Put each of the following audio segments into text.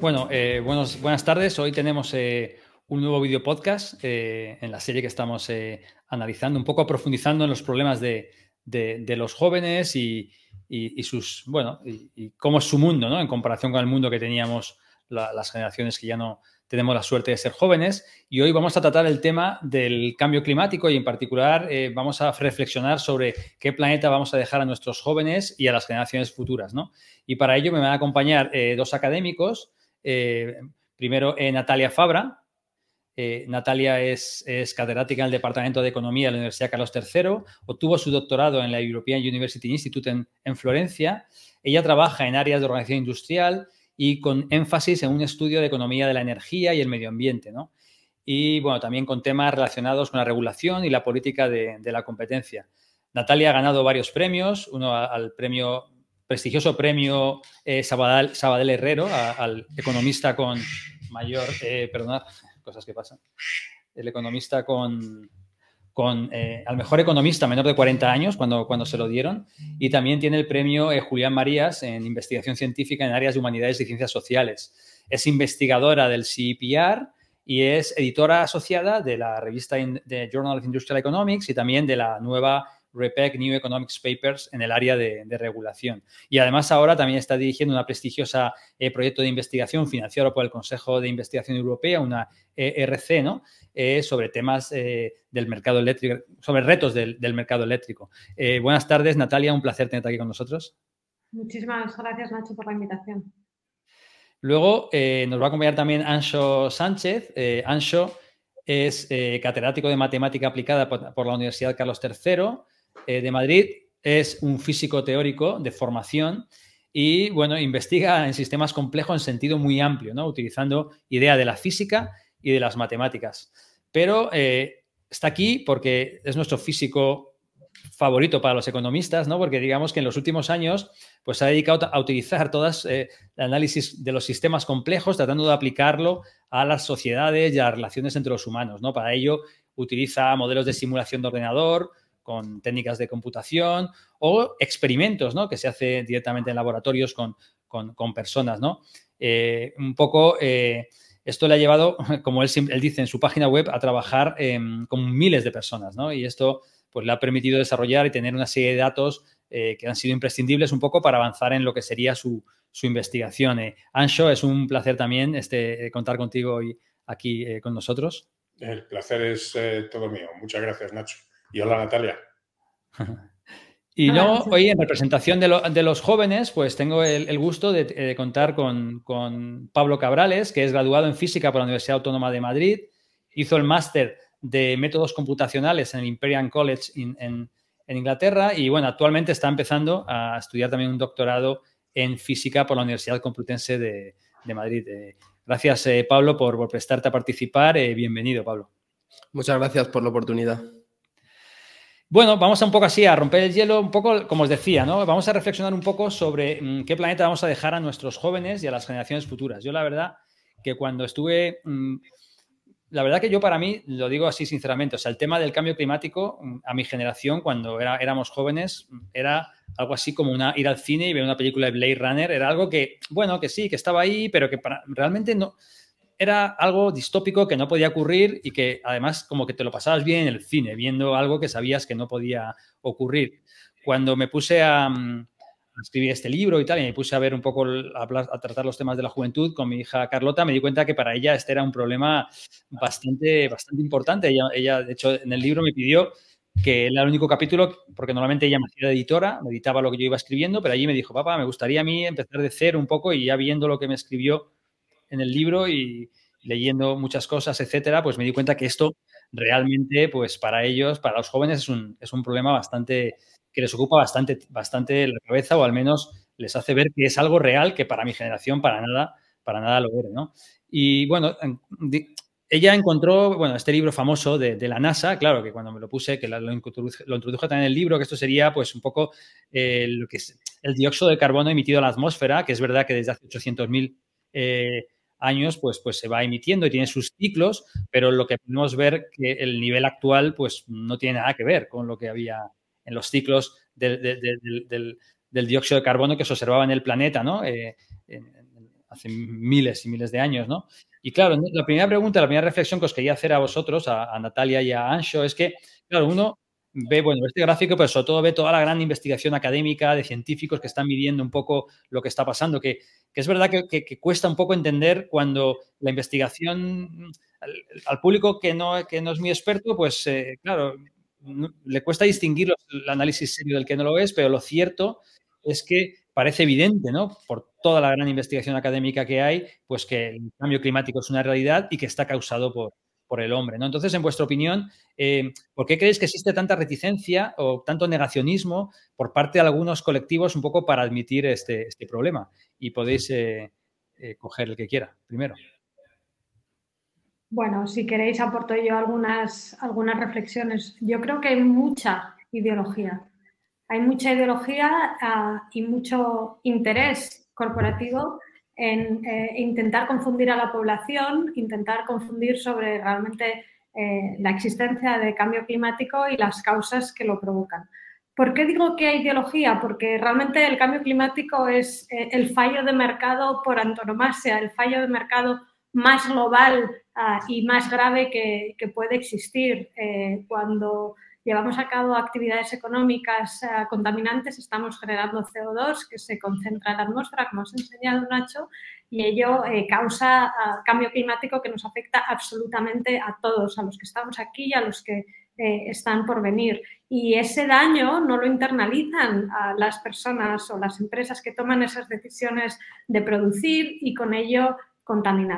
Bueno, eh, buenos, buenas tardes. Hoy tenemos eh, un nuevo video podcast eh, en la serie que estamos eh, analizando, un poco profundizando en los problemas de, los jóvenes y, sus, bueno, y, cómo es su mundo, ¿no? En comparación con el mundo que teníamos la, las generaciones que ya no tenemos la suerte de ser jóvenes. Y hoy vamos a tratar el tema del cambio climático y en particular vamos a reflexionar sobre qué planeta vamos a dejar a nuestros jóvenes y a las generaciones futuras, ¿no? Y para ello me van a acompañar dos académicos. Primero, Natalia Fabra, eh, Natalia es, catedrática en el Departamento de Economía de la Universidad Carlos III, obtuvo su doctorado en la European University Institute en, en, Florencia. Ella trabaja en áreas de organización industrial y con énfasis en un estudio de economía de la energía y el medio ambiente, ¿no? Y bueno, también con temas relacionados con la regulación y la política de la competencia. Natalia ha ganado varios premios, uno al premio prestigioso premio eh, Sabadell, Sabadell, Herrero, al economista con mayor, eh, perdonad, cosas que pasan. El economista con, con eh, al mejor economista menor de 40 años cuando, cuando se lo dieron y también tiene el premio eh, Julián Marías en investigación científica en áreas de humanidades y ciencias sociales. Es investigadora del CIPR y es editora asociada de la revista Journal of Industrial Economics y también de la nueva REPEC New Economics Papers en el área de, de, regulación. Y además ahora también está dirigiendo una prestigiosa eh, proyecto de investigación financiado por el Consejo de Investigación Europea, una ERC, ¿no? Eh, sobre temas eh, del mercado eléctrico, sobre retos del, del mercado eléctrico. Eh, buenas tardes, Natalia, un placer tenerte aquí con nosotros. Muchísimas gracias, Nacho, por la invitación. Luego eh, nos va a acompañar también Ancho Sánchez. Ancho es catedrático de matemática aplicada por, por la Universidad Carlos III eh, de Madrid, es un físico teórico de formación y, bueno, investiga en sistemas complejos en sentido muy amplio, ¿no? Utilizando idea de la física y de las matemáticas. Pero eh, está aquí porque es nuestro físico favorito para los economistas, ¿no? Porque digamos que en los últimos años pues se ha dedicado a utilizar todas eh, el análisis de los sistemas complejos, tratando de aplicarlo a las sociedades y a las relaciones entre los humanos, ¿no? Para ello utiliza modelos de simulación de ordenador, con técnicas de computación o experimentos, ¿no? Que se hace directamente en laboratorios con, con, personas, ¿no? Eh, un poco eh, esto le ha llevado, como él, él, dice en su página web, a trabajar eh, con miles de personas, ¿no? Y esto pues le ha permitido desarrollar y tener una serie de datos eh, que han sido imprescindibles un poco para avanzar en lo que sería su, su investigación. Eh, Ancho, es un placer también este, contar contigo hoy aquí con nosotros. El placer es todo mío. Muchas gracias, Nacho. Y hola, Natalia. Y no, hoy en representación de, lo, de, los jóvenes, pues tengo el, el gusto de, de contar con, con, Pablo Cabrales, que es graduado en física por la Universidad Autónoma de Madrid, hizo el máster de métodos computacionales en el Imperial College in, en, en, Inglaterra y bueno, actualmente está empezando a estudiar también un doctorado en física por la Universidad Complutense de, de Madrid. Eh, gracias, eh, Pablo, por, por, prestarte a participar. Eh, bienvenido, Pablo. Muchas gracias por la oportunidad. Bueno, vamos a un poco así a romper el hielo, un poco como os decía, ¿no? Vamos a reflexionar un poco sobre mmm, qué planeta vamos a dejar a nuestros jóvenes y a las generaciones futuras. Yo la verdad que cuando estuve, mmm, la verdad que yo para mí, lo digo así sinceramente, o sea, el tema del cambio climático mmm, a mi generación cuando era, éramos jóvenes era algo así como una, ir al cine y ver una película de Blade Runner, era algo que, bueno, que sí, que estaba ahí, pero que para, realmente no, era algo distópico que no podía ocurrir y que además como que te lo pasabas bien en el cine, viendo algo que sabías que no podía ocurrir. Cuando me puse a, mm, escribir este libro y tal, y me puse a ver un poco, a, tratar los temas de la juventud con mi hija Carlota, me di cuenta que para ella este era un problema bastante, bastante importante. Ella, de hecho, en el libro me pidió que era el único capítulo, porque normalmente ella me hacía editora, me editaba lo que yo iba escribiendo, pero allí me dijo, papá, me gustaría a mí empezar de cero un poco y ya viendo lo que me escribió en el libro y leyendo muchas cosas, etcétera, pues me di cuenta que esto realmente, pues para ellos, para los jóvenes, es un, es un problema bastante que les ocupa bastante, bastante la cabeza o al menos les hace ver que es algo real que para mi generación para nada, para nada lo era, ¿no? Y bueno, ella encontró, bueno, este libro famoso de, la NASA, claro, que cuando me lo puse, que lo, lo introduje también en el libro, que esto sería pues un poco eh, lo que es el dióxido de carbono emitido a la atmósfera, que es verdad que desde hace 800.000 eh, años, pues, pues se va emitiendo y tiene sus ciclos, pero lo que podemos ver que el nivel actual, pues no tiene nada que ver con lo que había en los ciclos del, del, dióxido de carbono que se observaba en el planeta, ¿no? Eh, hace miles y miles de años, ¿no? Y claro, la primera pregunta, la primera reflexión que os quería hacer a vosotros, a, Natalia y a Ancho, es que, claro, uno ve, bueno, este gráfico, pero sobre todo ve toda la gran investigación académica de científicos que están midiendo un poco lo que está pasando, que, es verdad que, cuesta un poco entender cuando la investigación al, público que no, que no es muy experto, pues, eh, claro, le cuesta distinguir el análisis serio del que no lo es, pero lo cierto es que parece evidente, ¿no? Por toda la gran investigación académica que hay, pues que el cambio climático es una realidad y que está causado por, por el hombre, ¿no? Entonces, en vuestra opinión, eh, ¿por qué creéis que existe tanta reticencia o tanto negacionismo por parte de algunos colectivos un poco para admitir este, este problema? Y podéis eh, eh, coger el que quiera, primero. Bueno, si queréis aporto yo algunas, algunas reflexiones. Yo creo que hay mucha ideología. Hay mucha ideología ah, y mucho interés corporativo en eh, intentar confundir a la población, intentar confundir sobre realmente eh, la existencia de cambio climático y las causas que lo provocan. ¿Por qué digo que hay ideología? Porque realmente el cambio climático es eh, el fallo de mercado por antonomasia, el fallo de mercado más global ah, y más grave que, puede existir. Cuando llevamos a cabo actividades económicas ah, contaminantes, estamos generando CO2 que se concentra en la atmósfera, como os ha enseñado Nacho, y ello eh, causa ah, cambio climático que nos afecta absolutamente a todos, a los que estamos aquí y a los que eh, están por venir. Y ese daño no lo internalizan las personas o las empresas que toman esas decisiones de producir y con ello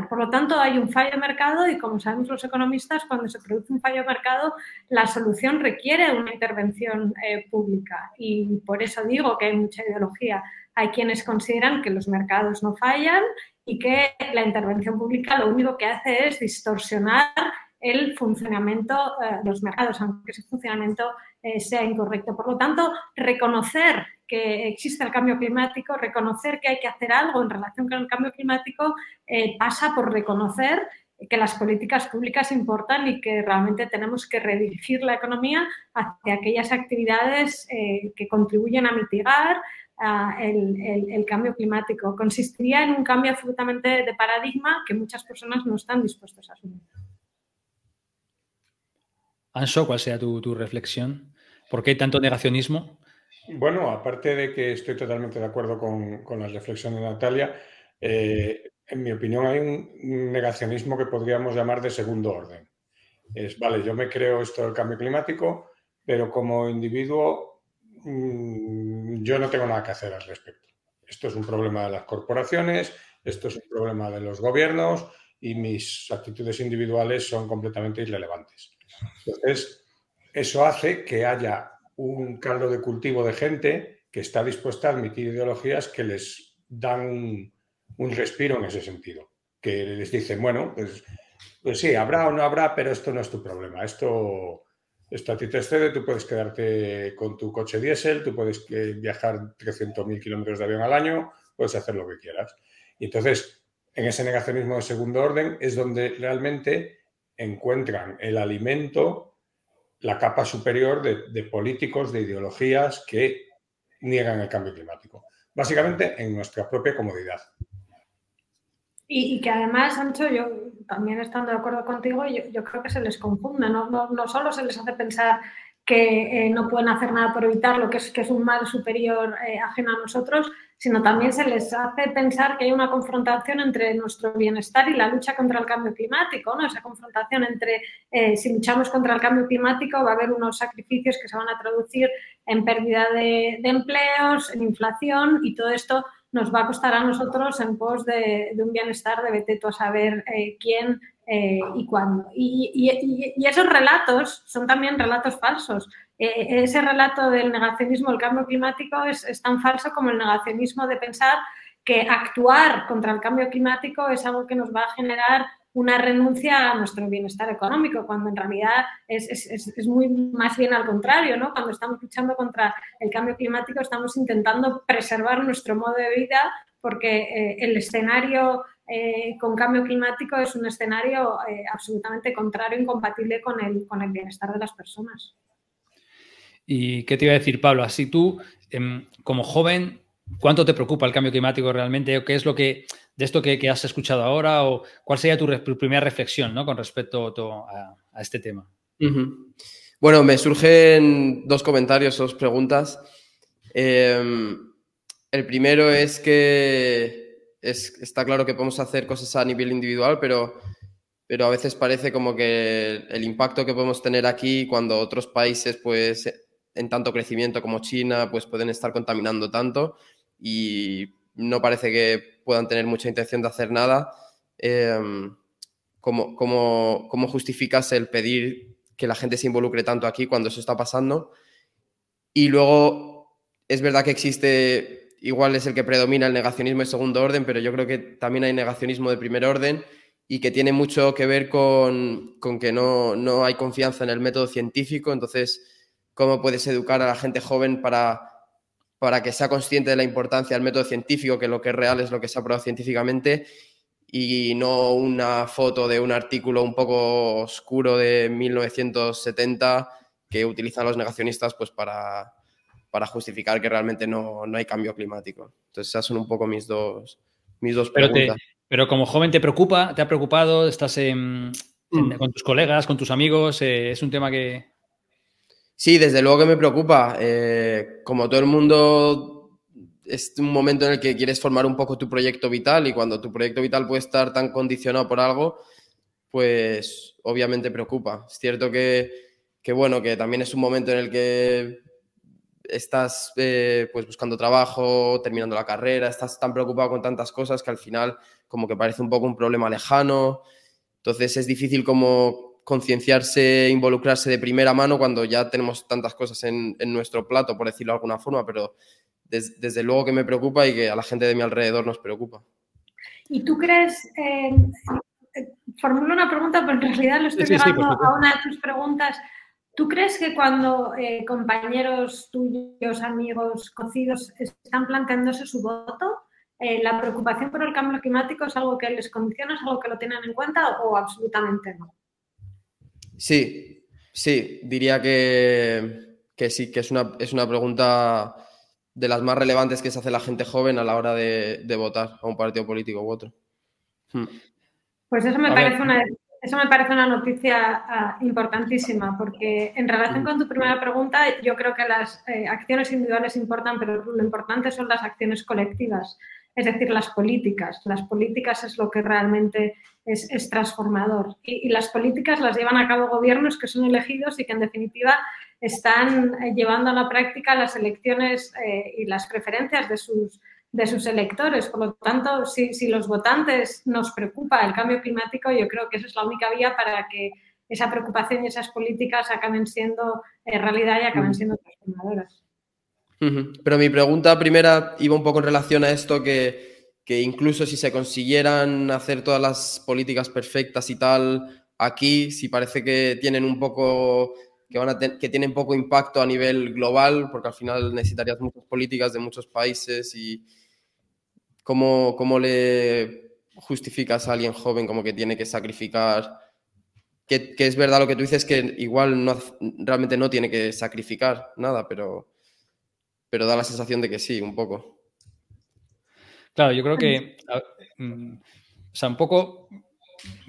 Por lo tanto, hay un fallo de mercado y como sabemos los economistas, cuando se produce un fallo de mercado, la solución requiere una intervención eh, pública. Y por eso digo que hay mucha ideología. Hay quienes consideran que los mercados no fallan y que la intervención pública lo único que hace es distorsionar el funcionamiento de eh, los mercados, aunque ese funcionamiento eh, sea incorrecto. Por lo tanto, reconocer que existe el cambio climático, reconocer que hay que hacer algo en relación con el cambio climático, eh, pasa por reconocer que las políticas públicas importan y que realmente tenemos que redirigir la economía hacia aquellas actividades que contribuyen a mitigar el, cambio climático. Consistiría en un cambio absolutamente de paradigma que muchas personas no están dispuestos a asumir. Anso, ¿cuál sea tu, reflexión? ¿Por qué hay tanto negacionismo? Bueno, aparte de que estoy totalmente de acuerdo con, con la reflexión de Natalia, eh, en mi opinión hay un negacionismo que podríamos llamar de segundo orden. Es, vale, yo me creo esto del cambio climático, pero como individuo mm, yo no tengo nada que hacer al respecto. Esto es un problema de las corporaciones, esto es un problema de los gobiernos y mis actitudes individuales son completamente irrelevantes. Entonces, eso hace que haya un caldo de cultivo de gente que está dispuesta a admitir ideologías que les dan un, respiro en ese sentido, que les dicen, bueno, pues, pues, sí, habrá o no habrá, pero esto no es tu problema, esto, esto a ti te excede, tú puedes quedarte con tu coche diésel, tú puedes viajar 300.000 kilómetros de avión al año, puedes hacer lo que quieras. Y entonces, en ese negacionismo de segundo orden es donde realmente encuentran el alimento, la capa superior de, políticos, de ideologías que niegan el cambio climático. Básicamente en nuestra propia comodidad. Y, que además, Ancho, yo también estando de acuerdo contigo, yo, creo que se les confunde, no, no, solo se les hace pensar que eh, no pueden hacer nada por evitarlo, que es, que es un mal superior eh, ajeno a nosotros, sino también se les hace pensar que hay una confrontación entre nuestro bienestar y la lucha contra el cambio climático, ¿no? Esa confrontación entre eh, si luchamos contra el cambio climático va a haber unos sacrificios que se van a traducir en pérdida de, empleos, en inflación y todo esto nos va a costar a nosotros en pos de, un bienestar de vete a saber eh, quién eh, y cuándo. y, esos relatos son también relatos falsos. Eh, ese relato del negacionismo del cambio climático es, tan falso como el negacionismo de pensar que actuar contra el cambio climático es algo que nos va a generar una renuncia a nuestro bienestar económico, cuando en realidad es, muy más bien al contrario, ¿no? Cuando estamos luchando contra el cambio climático estamos intentando preservar nuestro modo de vida porque eh, el escenario eh, con cambio climático es un escenario absolutamente contrario, incompatible con el, con el bienestar de las personas. ¿Y qué te iba a decir, Pablo? Así tú, em, como joven, ¿cuánto te preocupa el cambio climático realmente? ¿O qué es lo que de esto que, has escuchado ahora o cuál sería tu, primera reflexión ¿no? con respecto a, este tema. Bueno, me surgen dos comentarios, dos preguntas. Em, el primero es que está claro que podemos hacer cosas a nivel individual, pero, pero a veces parece como que el impacto que podemos tener aquí cuando otros países, pues en tanto crecimiento como China, pues pueden estar contaminando tanto y no parece que puedan tener mucha intención de hacer nada. Em, ¿cómo, justificas el pedir que la gente se involucre tanto aquí cuando eso está pasando? Y luego, es verdad que existe igual es el que predomina el negacionismo de segundo orden, pero yo creo que también hay negacionismo de primer orden y que tiene mucho que ver con, que no, hay confianza en el método científico. Entonces, ¿cómo puedes educar a la gente joven para, para que sea consciente de la importancia del método científico, que lo que es real es lo que se ha probado científicamente? y no una foto de un artículo un poco oscuro de 1970 que utilizan los negacionistas pues para, para justificar que realmente no, hay cambio climático. Entonces, esas son un poco mis dos, mis dos preguntas. Pero, como joven, ¿te preocupa? ¿Te ha preocupado? ¿Estás mm. con tus colegas, con tus amigos? Eh, ¿Es un tema que...? Sí, desde luego que me preocupa. Eh, como todo el mundo, es un momento en el que quieres formar un poco tu proyecto vital y cuando tu proyecto vital puede estar tan condicionado por algo, pues obviamente preocupa. Es cierto que, que bueno, que también es un momento en el que estás eh, pues buscando trabajo, terminando la carrera, estás tan preocupado con tantas cosas que al final como que parece un poco un problema lejano. Entonces es difícil como concienciarse, involucrarse de primera mano cuando ya tenemos tantas cosas en, nuestro plato, por decirlo de alguna forma, pero desde luego que me preocupa y que a la gente de mi alrededor nos preocupa. ¿Y tú crees, eh, formulo una pregunta, pero en realidad lo estoy llevando a una de tus preguntas, ¿Tú crees que cuando eh, compañeros tuyos, amigos, conocidos están planteándose su voto, eh, la preocupación por el cambio climático es algo que les condiciona, es algo que lo tienen en cuenta o absolutamente no? Sí, sí, diría que, sí, que es una, es una pregunta de las más relevantes que se hace la gente joven a la hora de, votar a un partido político u otro. Hmm. Pues eso me parece una eso me parece una noticia ah, importantísima, porque en relación con tu primera pregunta, yo creo que las eh, acciones individuales importan, pero lo importante son las acciones colectivas, es decir, las políticas. Las políticas es lo que realmente es, transformador. Y, las políticas las llevan a cabo gobiernos que son elegidos y que, en definitiva, están eh, llevando a la práctica las elecciones eh, y las preferencias de sus de sus electores. Por lo tanto, si, si, los votantes nos preocupa el cambio climático, yo creo que esa es la única vía para que esa preocupación y esas políticas acaben siendo eh, realidad y acaben siendo transformadoras. Pero mi pregunta primera iba un poco en relación a esto que, que incluso si se consiguieran hacer todas las políticas perfectas y tal aquí, si parece que tienen un poco que, van a que tienen poco impacto a nivel global, porque al final necesitarías muchas políticas de muchos países y, ¿Cómo, le justificas a alguien joven como que tiene que sacrificar? Que, es verdad lo que tú dices, que igual no, realmente no tiene que sacrificar nada, pero, pero da la sensación de que sí, un poco. Claro, yo creo que, mm, o sea, un poco,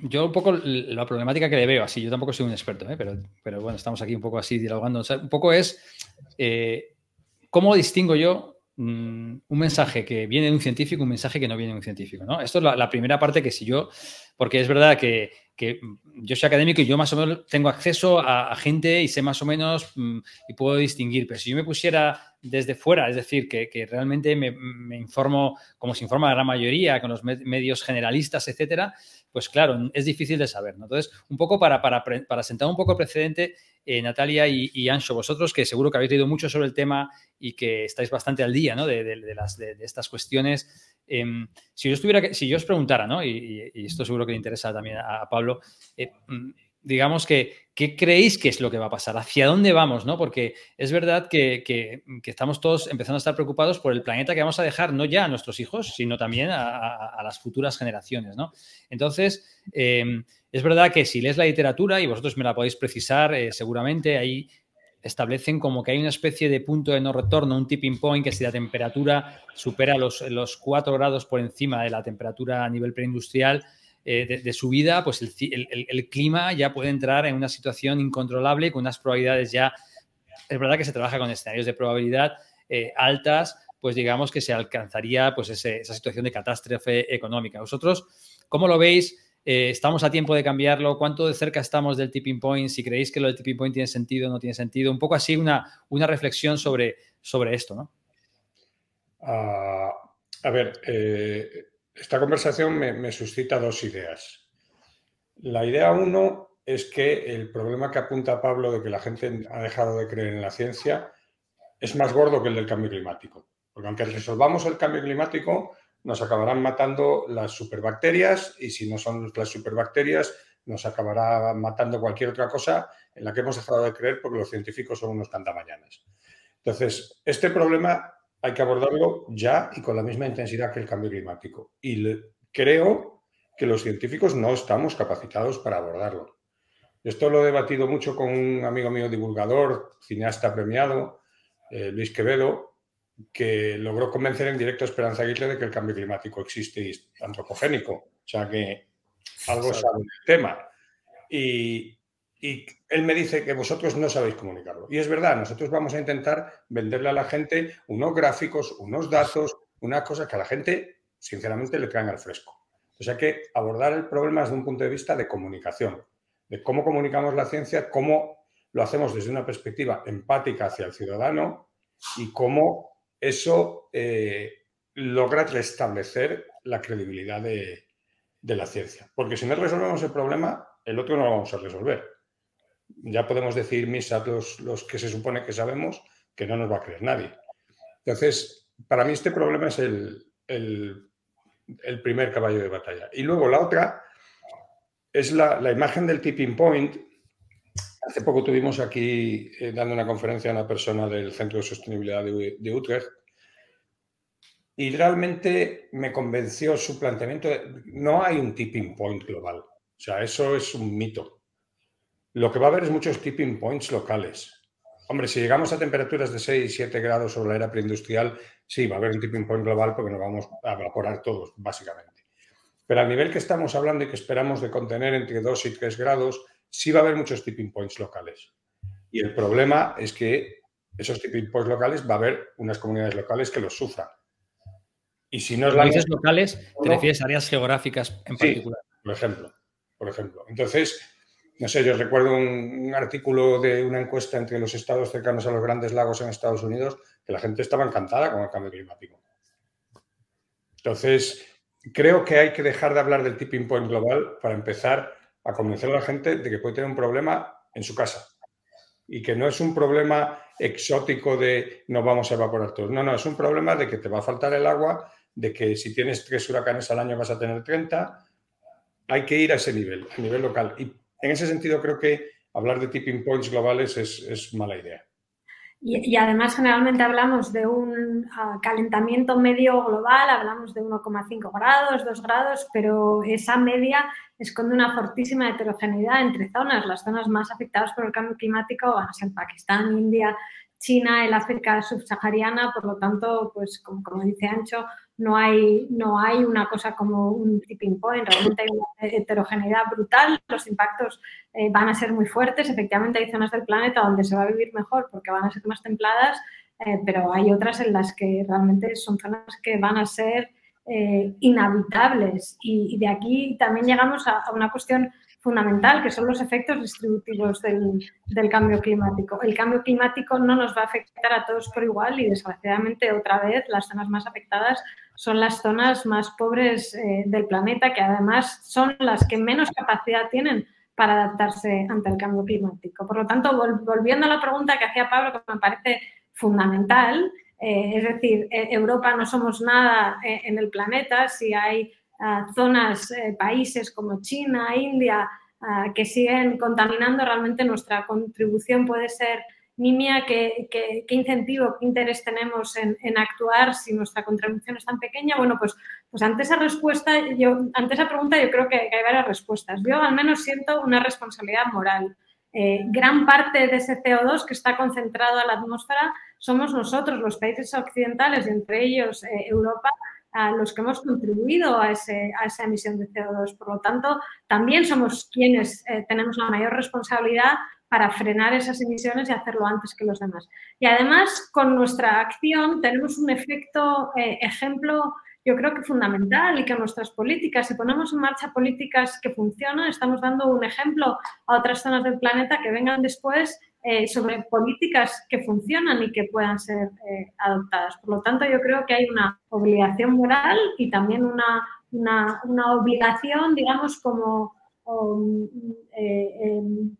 yo un poco la problemática que le veo, así, yo tampoco soy un experto, ¿eh? pero, pero bueno, estamos aquí un poco así dialogando, o sea, un poco es, eh, ¿cómo distingo yo Un mensaje que viene de un científico, un mensaje que no viene de un científico. ¿no? Esto es la, primera parte que si yo, porque es verdad que, yo soy académico y yo más o menos tengo acceso a, gente y sé más o menos mm, y puedo distinguir, pero si yo me pusiera desde fuera, es decir, que, realmente me, me, informo como se informa la gran mayoría, con los medios generalistas, etcétera, pues claro, es difícil de saber. ¿no? Entonces, un poco para, para, sentar un poco el precedente, eh, Natalia y, Ancho, vosotros que seguro que habéis leído mucho sobre el tema y que estáis bastante al día ¿no? de, las, de, estas cuestiones, em, si, yo estuviera, si yo os preguntara, ¿no? y, esto seguro que le interesa también a, Pablo, eh, mm, digamos que, ¿qué creéis que es lo que va a pasar? ¿Hacia dónde vamos? ¿no? Porque es verdad que, estamos todos empezando a estar preocupados por el planeta que vamos a dejar, no ya a nuestros hijos, sino también a, las futuras generaciones. ¿no? Entonces, em, es verdad que si lees la literatura, y vosotros me la podéis precisar eh, seguramente, hay establecen como que hay una especie de punto de no retorno, un tipping point, que si la temperatura supera los, los 4 grados por encima de la temperatura a nivel preindustrial eh, de, subida, pues el, clima ya puede entrar en una situación incontrolable con unas probabilidades ya, es verdad que se trabaja con escenarios de probabilidad eh, altas, pues digamos que se alcanzaría pues esa situación de catástrofe económica. ¿Vosotros cómo lo veis? Eh, ¿Estamos a tiempo de cambiarlo? ¿Cuánto de cerca estamos del tipping point? Si creéis que lo del tipping point tiene sentido o no tiene sentido. Un poco así una, reflexión sobre, esto, ¿no? Ah, a ver, esta conversación me, suscita dos ideas. La idea uno es que el problema que apunta Pablo de que la gente ha dejado de creer en la ciencia es más gordo que el del cambio climático. Porque aunque resolvamos el cambio climático, nos acabarán matando las superbacterias y si no son las superbacterias, nos acabará matando cualquier otra cosa en la que hemos dejado de creer porque los científicos son unos cantamañanas. Entonces, este problema hay que abordarlo ya y con la misma intensidad que el cambio climático. Y creo que los científicos no estamos capacitados para abordarlo. Esto lo he debatido mucho con un amigo mío divulgador, cineasta premiado, eh, Luis Quevedo, que logró convencer en directo a Esperanza Aguirre de que el cambio climático existe y es antropogénico. O sea que algo sabe del tema. Y, él me dice que vosotros no sabéis comunicarlo. Y es verdad, nosotros vamos a intentar venderle a la gente unos gráficos, unos datos, una cosa que a la gente, sinceramente, le traen al fresco. O sea que abordar el problema desde un punto de vista de comunicación, de cómo comunicamos la ciencia, cómo lo hacemos desde una perspectiva empática hacia el ciudadano y cómo eso eh, logra restablecer la credibilidad de, la ciencia. Porque si no resolvemos el problema, el otro no lo vamos a resolver. Ya podemos decir misa los, los que se supone que sabemos que no nos va a creer nadie. Entonces, para mí este problema es el, primer caballo de batalla. Y luego la otra es la, imagen del tipping point. Hace poco tuvimos aquí eh, dando una conferencia a una persona del Centro de Sostenibilidad de, Utrecht y realmente me convenció su planteamiento. no hay un tipping point global. O sea, eso es un mito. Lo que va a haber es muchos tipping points locales. Hombre, si llegamos a temperaturas de 6, 7 grados sobre la era preindustrial, sí, va a haber un tipping point global porque nos vamos a evaporar todos, básicamente. Pero al nivel que estamos hablando y que esperamos de contener entre 2 y 3 grados, sí va a haber muchos tipping points locales. Y el problema es que esos tipping points locales va a haber unas comunidades locales que los sufran. Y si no es la locales, te refieres a áreas geográficas en particular. Por ejemplo, por ejemplo. Entonces, no sé, yo recuerdo un, artículo de una encuesta entre los estados cercanos a los grandes lagos en Estados Unidos que la gente estaba encantada con el cambio climático. Entonces, creo que hay que dejar de hablar del tipping point global para empezar a convencer a la gente de que puede tener un problema en su casa y que no es un problema exótico de no vamos a evaporar todos. No, no, es un problema de que te va a faltar el agua de que si tienes tres huracanes al año vas a tener 30. Hay que ir a ese nivel, a nivel local. En ese sentido creo que hablar de tipping points globales es, mala idea. Y, además generalmente hablamos de un ah, calentamiento medio global, hablamos de 1,5 grados, 2 grados, pero esa media esconde una fortísima heterogeneidad entre zonas. Las zonas más afectadas por el cambio climático van a ser Pakistán, India, China, el África subsahariana, por lo tanto, pues como, como dice Ancho, no hay, no hay una cosa como un tipping point, realmente hay una heterogeneidad brutal, los impactos eh, van a ser muy fuertes, efectivamente hay zonas del planeta donde se va a vivir mejor porque van a ser más templadas, eh, pero hay otras en las que realmente son zonas que van a ser eh, inhabitables. Y, de aquí también llegamos a una cuestión fundamental, que son los efectos distributivos del, cambio climático. El cambio climático no nos va a afectar a todos por igual y desgraciadamente otra vez las zonas más afectadas son las zonas más pobres eh, del planeta, que además son las que menos capacidad tienen para adaptarse ante el cambio climático. Por lo tanto, volviendo a la pregunta que hacía Pablo, que me parece fundamental, eh, es decir, e, Europa no somos nada eh, en el planeta si hay zonas, eh, países como China, India, que siguen contaminando, realmente nuestra contribución puede ser nimia. ¿Qué, qué, incentivo, qué interés tenemos en, actuar si nuestra contribución es tan pequeña? Bueno, pues, pues ante esa respuesta, yo, ante esa pregunta yo creo que, hay varias respuestas. Yo al menos siento una responsabilidad moral eh, gran parte de ese CO2 que está concentrado en la atmósfera somos nosotros, los países occidentales, entre ellos eh, Europa, a los que hemos contribuido a, esa emisión de CO2. Por lo tanto, también somos quienes eh, tenemos la mayor responsabilidad para frenar esas emisiones y hacerlo antes que los demás. Y además, con nuestra acción tenemos un efecto ejemplo yo creo que fundamental y que nuestras políticas, si ponemos en marcha políticas que funcionan, estamos dando un ejemplo a otras zonas del planeta que vengan después eh, sobre políticas que funcionan y que puedan ser eh, adoptadas. Por lo tanto, yo creo que hay una obligación moral y también una, una, obligación, digamos, como um, eh, em,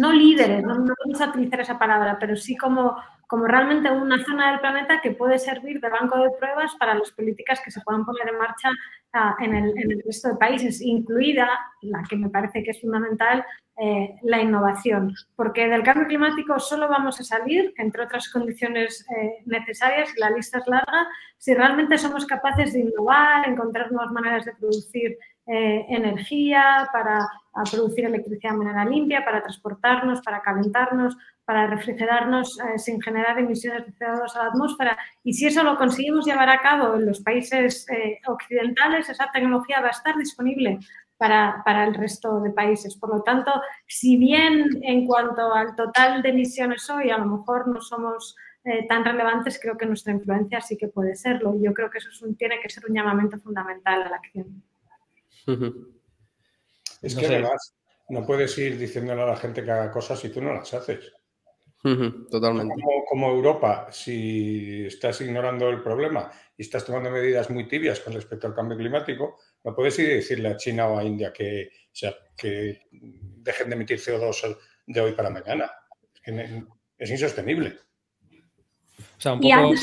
no líderes, no, no vamos a utilizar esa palabra, pero sí como como realmente una zona del planeta que puede servir de banco de pruebas para las políticas que se puedan poner en marcha ah, en, el, resto de países, incluida la que me parece que es fundamental, eh, la innovación. Porque del cambio climático solo vamos a salir, entre otras condiciones eh, necesarias, y la lista es larga, si realmente somos capaces de innovar, encontrar nuevas maneras de producir eh, energía, para producir electricidad de manera limpia, para transportarnos, para calentarnos, para refrigerarnos eh, sin generar emisiones de CO2 a la atmósfera. Y si eso lo conseguimos llevar a cabo en los países eh, occidentales, esa tecnología va a estar disponible para, el resto de países. Por lo tanto, si bien en cuanto al total de emisiones hoy a lo mejor no somos eh, tan relevantes, creo que nuestra influencia sí que puede serlo. Yo creo que eso tiene que ser un llamamiento fundamental a la acción. Es que además no puedes ir diciéndole a la gente que haga cosas si tú no las haces totalmente. Como, Europa, si estás ignorando el problema y estás tomando medidas muy tibias con respecto al cambio climático, no puedes ir a decirle a China o a India que, sea, que dejen de emitir CO2 de hoy para mañana. Es insostenible. O sea, un poco...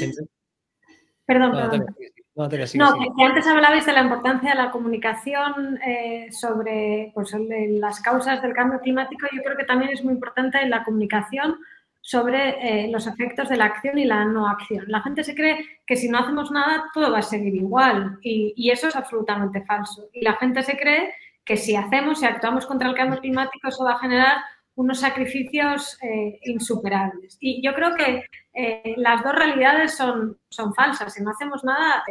Perdón, perdón. No, que antes hablabais de la importancia de la comunicación eh, sobre pues, las causas del cambio climático. Yo creo que también es muy importante la comunicación sobre eh, los efectos de la acción y la no acción. La gente se cree que si no hacemos nada todo va a seguir igual y, eso es absolutamente falso. Y la gente se cree que si hacemos, si actuamos contra el cambio climático, eso va a generar unos sacrificios eh, insuperables. Y yo creo que eh, las dos realidades son, son falsas. Si no hacemos nada,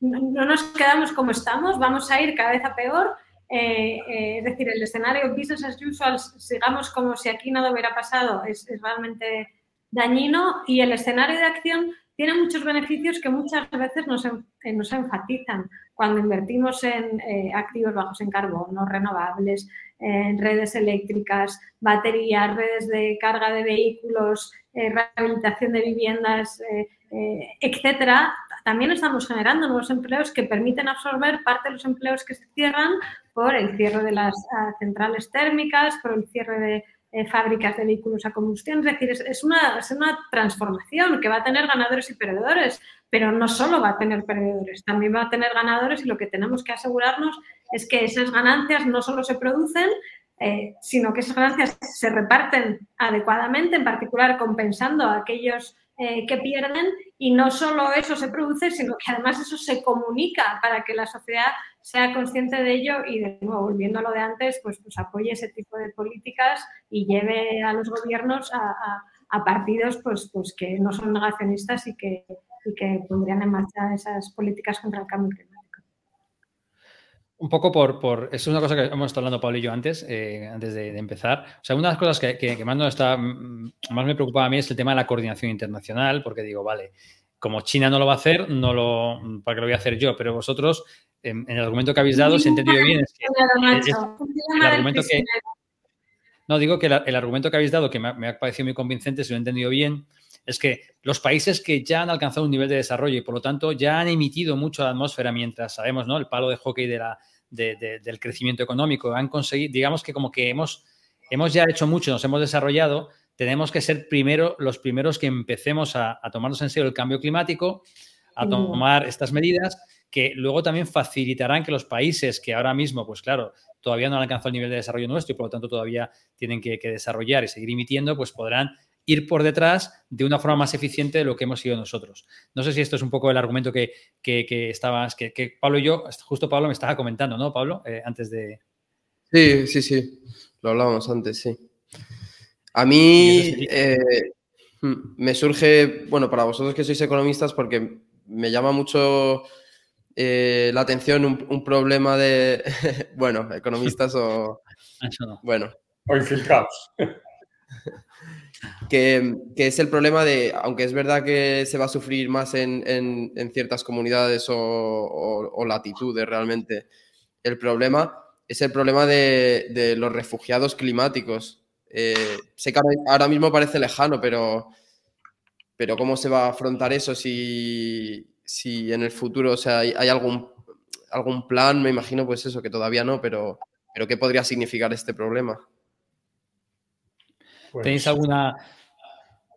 no nos quedamos como estamos, vamos a ir cada vez a peor eh, eh, es decir, el escenario business as usual, sigamos como si aquí nada hubiera pasado, es, realmente dañino y el escenario de acción tiene muchos beneficios que muchas veces nos, eh, nos enfatizan cuando invertimos en activos bajos en carbono, renovables, en redes eléctricas, baterías, redes de carga de vehículos, rehabilitación de viviendas, etcétera, también estamos generando nuevos empleos que permiten absorber parte de los empleos que se cierran por el cierre de las ah, centrales térmicas, por el cierre de eh, fábricas de vehículos a combustión. Es decir, es, una, es una transformación que va a tener ganadores y perdedores, pero no solo va a tener perdedores, también va a tener ganadores y lo que tenemos que asegurarnos es que esas ganancias no solo se producen, eh, sino que esas ganancias se reparten adecuadamente, en particular compensando a aquellos eh, que pierden y no solo eso se produce, sino que además eso se comunica para que la sociedad sea consciente de ello y de nuevo, volviendo a lo de antes, pues, pues apoye ese tipo de políticas y lleve a los gobiernos a, partidos pues, pues que no son negacionistas y que, y que pondrían en marcha esas políticas contra el cambio climático. Un poco por, por, es una cosa que hemos estado hablando Pablo y yo antes, eh, antes de, empezar. O sea, una de las cosas que, más, está, mm, más me preocupa a mí es el tema de la coordinación internacional, porque digo, vale, como China no lo va a hacer, no lo, ¿para qué lo voy a hacer yo? Pero vosotros, en, el argumento que habéis dado, si he entendido bien, es que, el argumento que, no, digo que el, argumento que habéis dado, que me me ha, parecido muy convincente, si lo he entendido bien, es que los países que ya han alcanzado un nivel de desarrollo y por lo tanto ya han emitido mucho a la atmósfera mientras sabemos, ¿no? El palo de hockey de la, del crecimiento económico. Han conseguido, digamos que como que hemos, hemos ya hecho mucho, nos hemos desarrollado, tenemos que ser primero los primeros que empecemos a, tomarnos en serio el cambio climático, a tomar estas medidas que luego también facilitarán que los países que ahora mismo, pues claro, todavía no han alcanzado el nivel de desarrollo nuestro y por lo tanto todavía tienen que, que desarrollar y seguir emitiendo, pues podrán ir por detrás de una forma más eficiente de lo que hemos sido nosotros. No sé si esto es un poco el argumento que, que, estabas, que, Pablo y yo, justo Pablo me estaba comentando, ¿no, Pablo? Eh, antes de... Sí, sí, sí. Lo hablábamos antes, sí. A mí eh, hmm, me surge, bueno, para vosotros que sois economistas, porque me llama mucho eh, la atención un, problema de, bueno, economistas o... Bueno. O infiltrados. Que, es el problema de, aunque es verdad que se va a sufrir más en, ciertas comunidades o, latitudes realmente, el problema es el problema de, los refugiados climáticos. Eh, sé que ahora mismo parece lejano, pero, pero ¿cómo se va a afrontar eso si, si en el futuro o sea, hay, algún, algún plan? Me imagino pues eso, que todavía no, pero, pero ¿qué podría significar este problema? ¿Tenéis pues alguna...?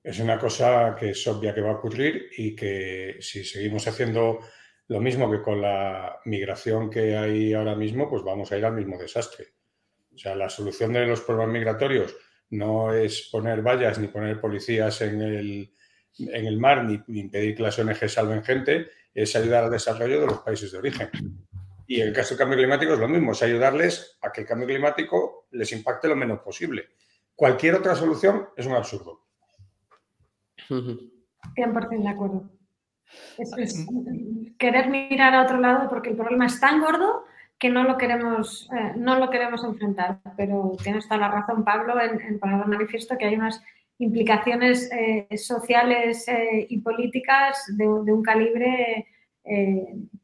Es una cosa que es obvia que va a ocurrir y que si seguimos haciendo lo mismo que con la migración que hay ahora mismo, pues vamos a ir al mismo desastre. O sea, la solución de los problemas migratorios no es poner vallas ni poner policías en el, en el mar ni, impedir que las ONG salven gente, es ayudar al desarrollo de los países de origen. Y en el caso del cambio climático es lo mismo, es ayudarles a que el cambio climático les impacte lo menos posible. Cualquier otra solución es un absurdo. 100% de acuerdo. Es, querer mirar a otro lado porque el problema es tan gordo que no lo queremos, eh, no lo queremos enfrentar. Pero tienes toda la razón, Pablo, en, poner el manifiesto que hay unas implicaciones eh, sociales eh, y políticas de, un calibre,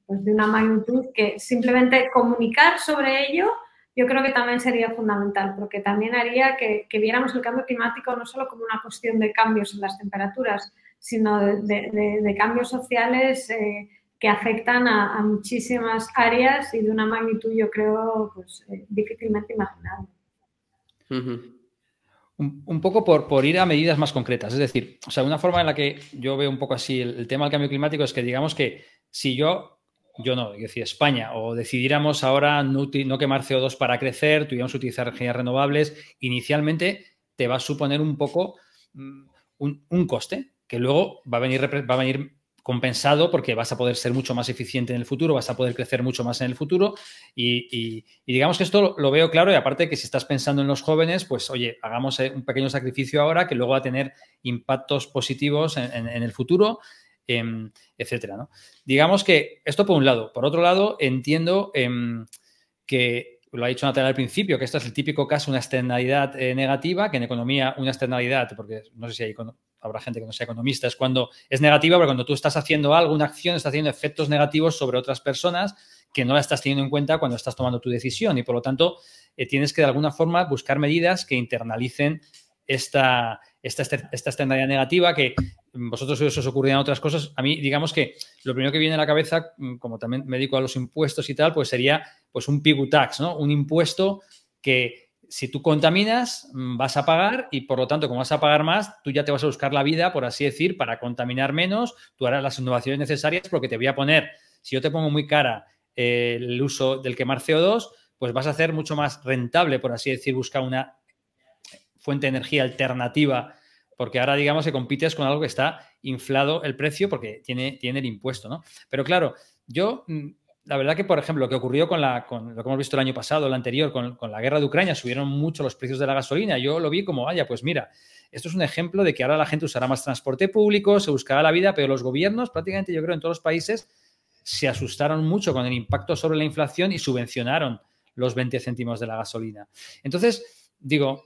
pues de una magnitud que simplemente comunicar sobre ello yo creo que también sería fundamental, porque también haría que, viéramos el cambio climático no solo como una cuestión de cambios en las temperaturas, sino de, cambios sociales eh, que afectan a, muchísimas áreas y de una magnitud, yo creo, pues, eh, difícilmente imaginable. un, poco por, ir a medidas más concretas. Es decir, o sea, una forma en la que yo veo un poco así el tema del cambio climático es que digamos que si yo yo no, es decir, España, o decidiéramos ahora no, quemar CO2 para crecer, tuviéramos que utilizar energías renovables, inicialmente te va a suponer un poco mm, un, coste que luego va a, venir, va a venir compensado porque vas a poder ser mucho más eficiente en el futuro, vas a poder crecer mucho más en el futuro y, digamos que esto lo veo claro y aparte que si estás pensando en los jóvenes, pues oye, hagamos eh, un pequeño sacrificio ahora que luego va a tener impactos positivos en el futuro Em, etcétera. ¿no? Digamos que esto por un lado. Por otro lado, entiendo em, que, lo ha dicho Natalia al principio, que esto es el típico caso, una externalidad eh, negativa, que en economía una externalidad, porque no sé si hay, habrá gente que no sea economista, es cuando es negativa, pero cuando tú estás haciendo algo, una acción, estás haciendo efectos negativos sobre otras personas que no la estás teniendo en cuenta cuando estás tomando tu decisión y por lo tanto eh, tienes que de alguna forma buscar medidas que internalicen esta, esta, esta externalidad negativa que vosotros os ocurrían otras cosas. A mí, digamos que lo primero que viene a la cabeza, mm, como también me dedico a los impuestos y tal, pues sería pues un pigu tax, ¿no? Un impuesto que si tú contaminas, mm, vas a pagar y por lo tanto, como vas a pagar más, tú ya te vas a buscar la vida, por así decir, para contaminar menos, tú harás las innovaciones necesarias porque te voy a poner, si yo te pongo muy cara eh, el uso del quemar CO2, pues vas a hacer mucho más rentable, por así decir, buscar una fuente de energía alternativa porque ahora digamos que compites con algo que está inflado el precio porque tiene, tiene el impuesto, ¿no? Pero claro, yo, mm, la verdad que, por ejemplo, lo que ocurrió con, con lo que hemos visto el año pasado, el anterior, con, la guerra de Ucrania, subieron mucho los precios de la gasolina. Yo lo vi como, vaya, pues mira, esto es un ejemplo de que ahora la gente usará más transporte público, se buscará la vida, pero los gobiernos, prácticamente yo creo en todos los países, se asustaron mucho con el impacto sobre la inflación y subvencionaron los 20 céntimos de la gasolina. Entonces, digo,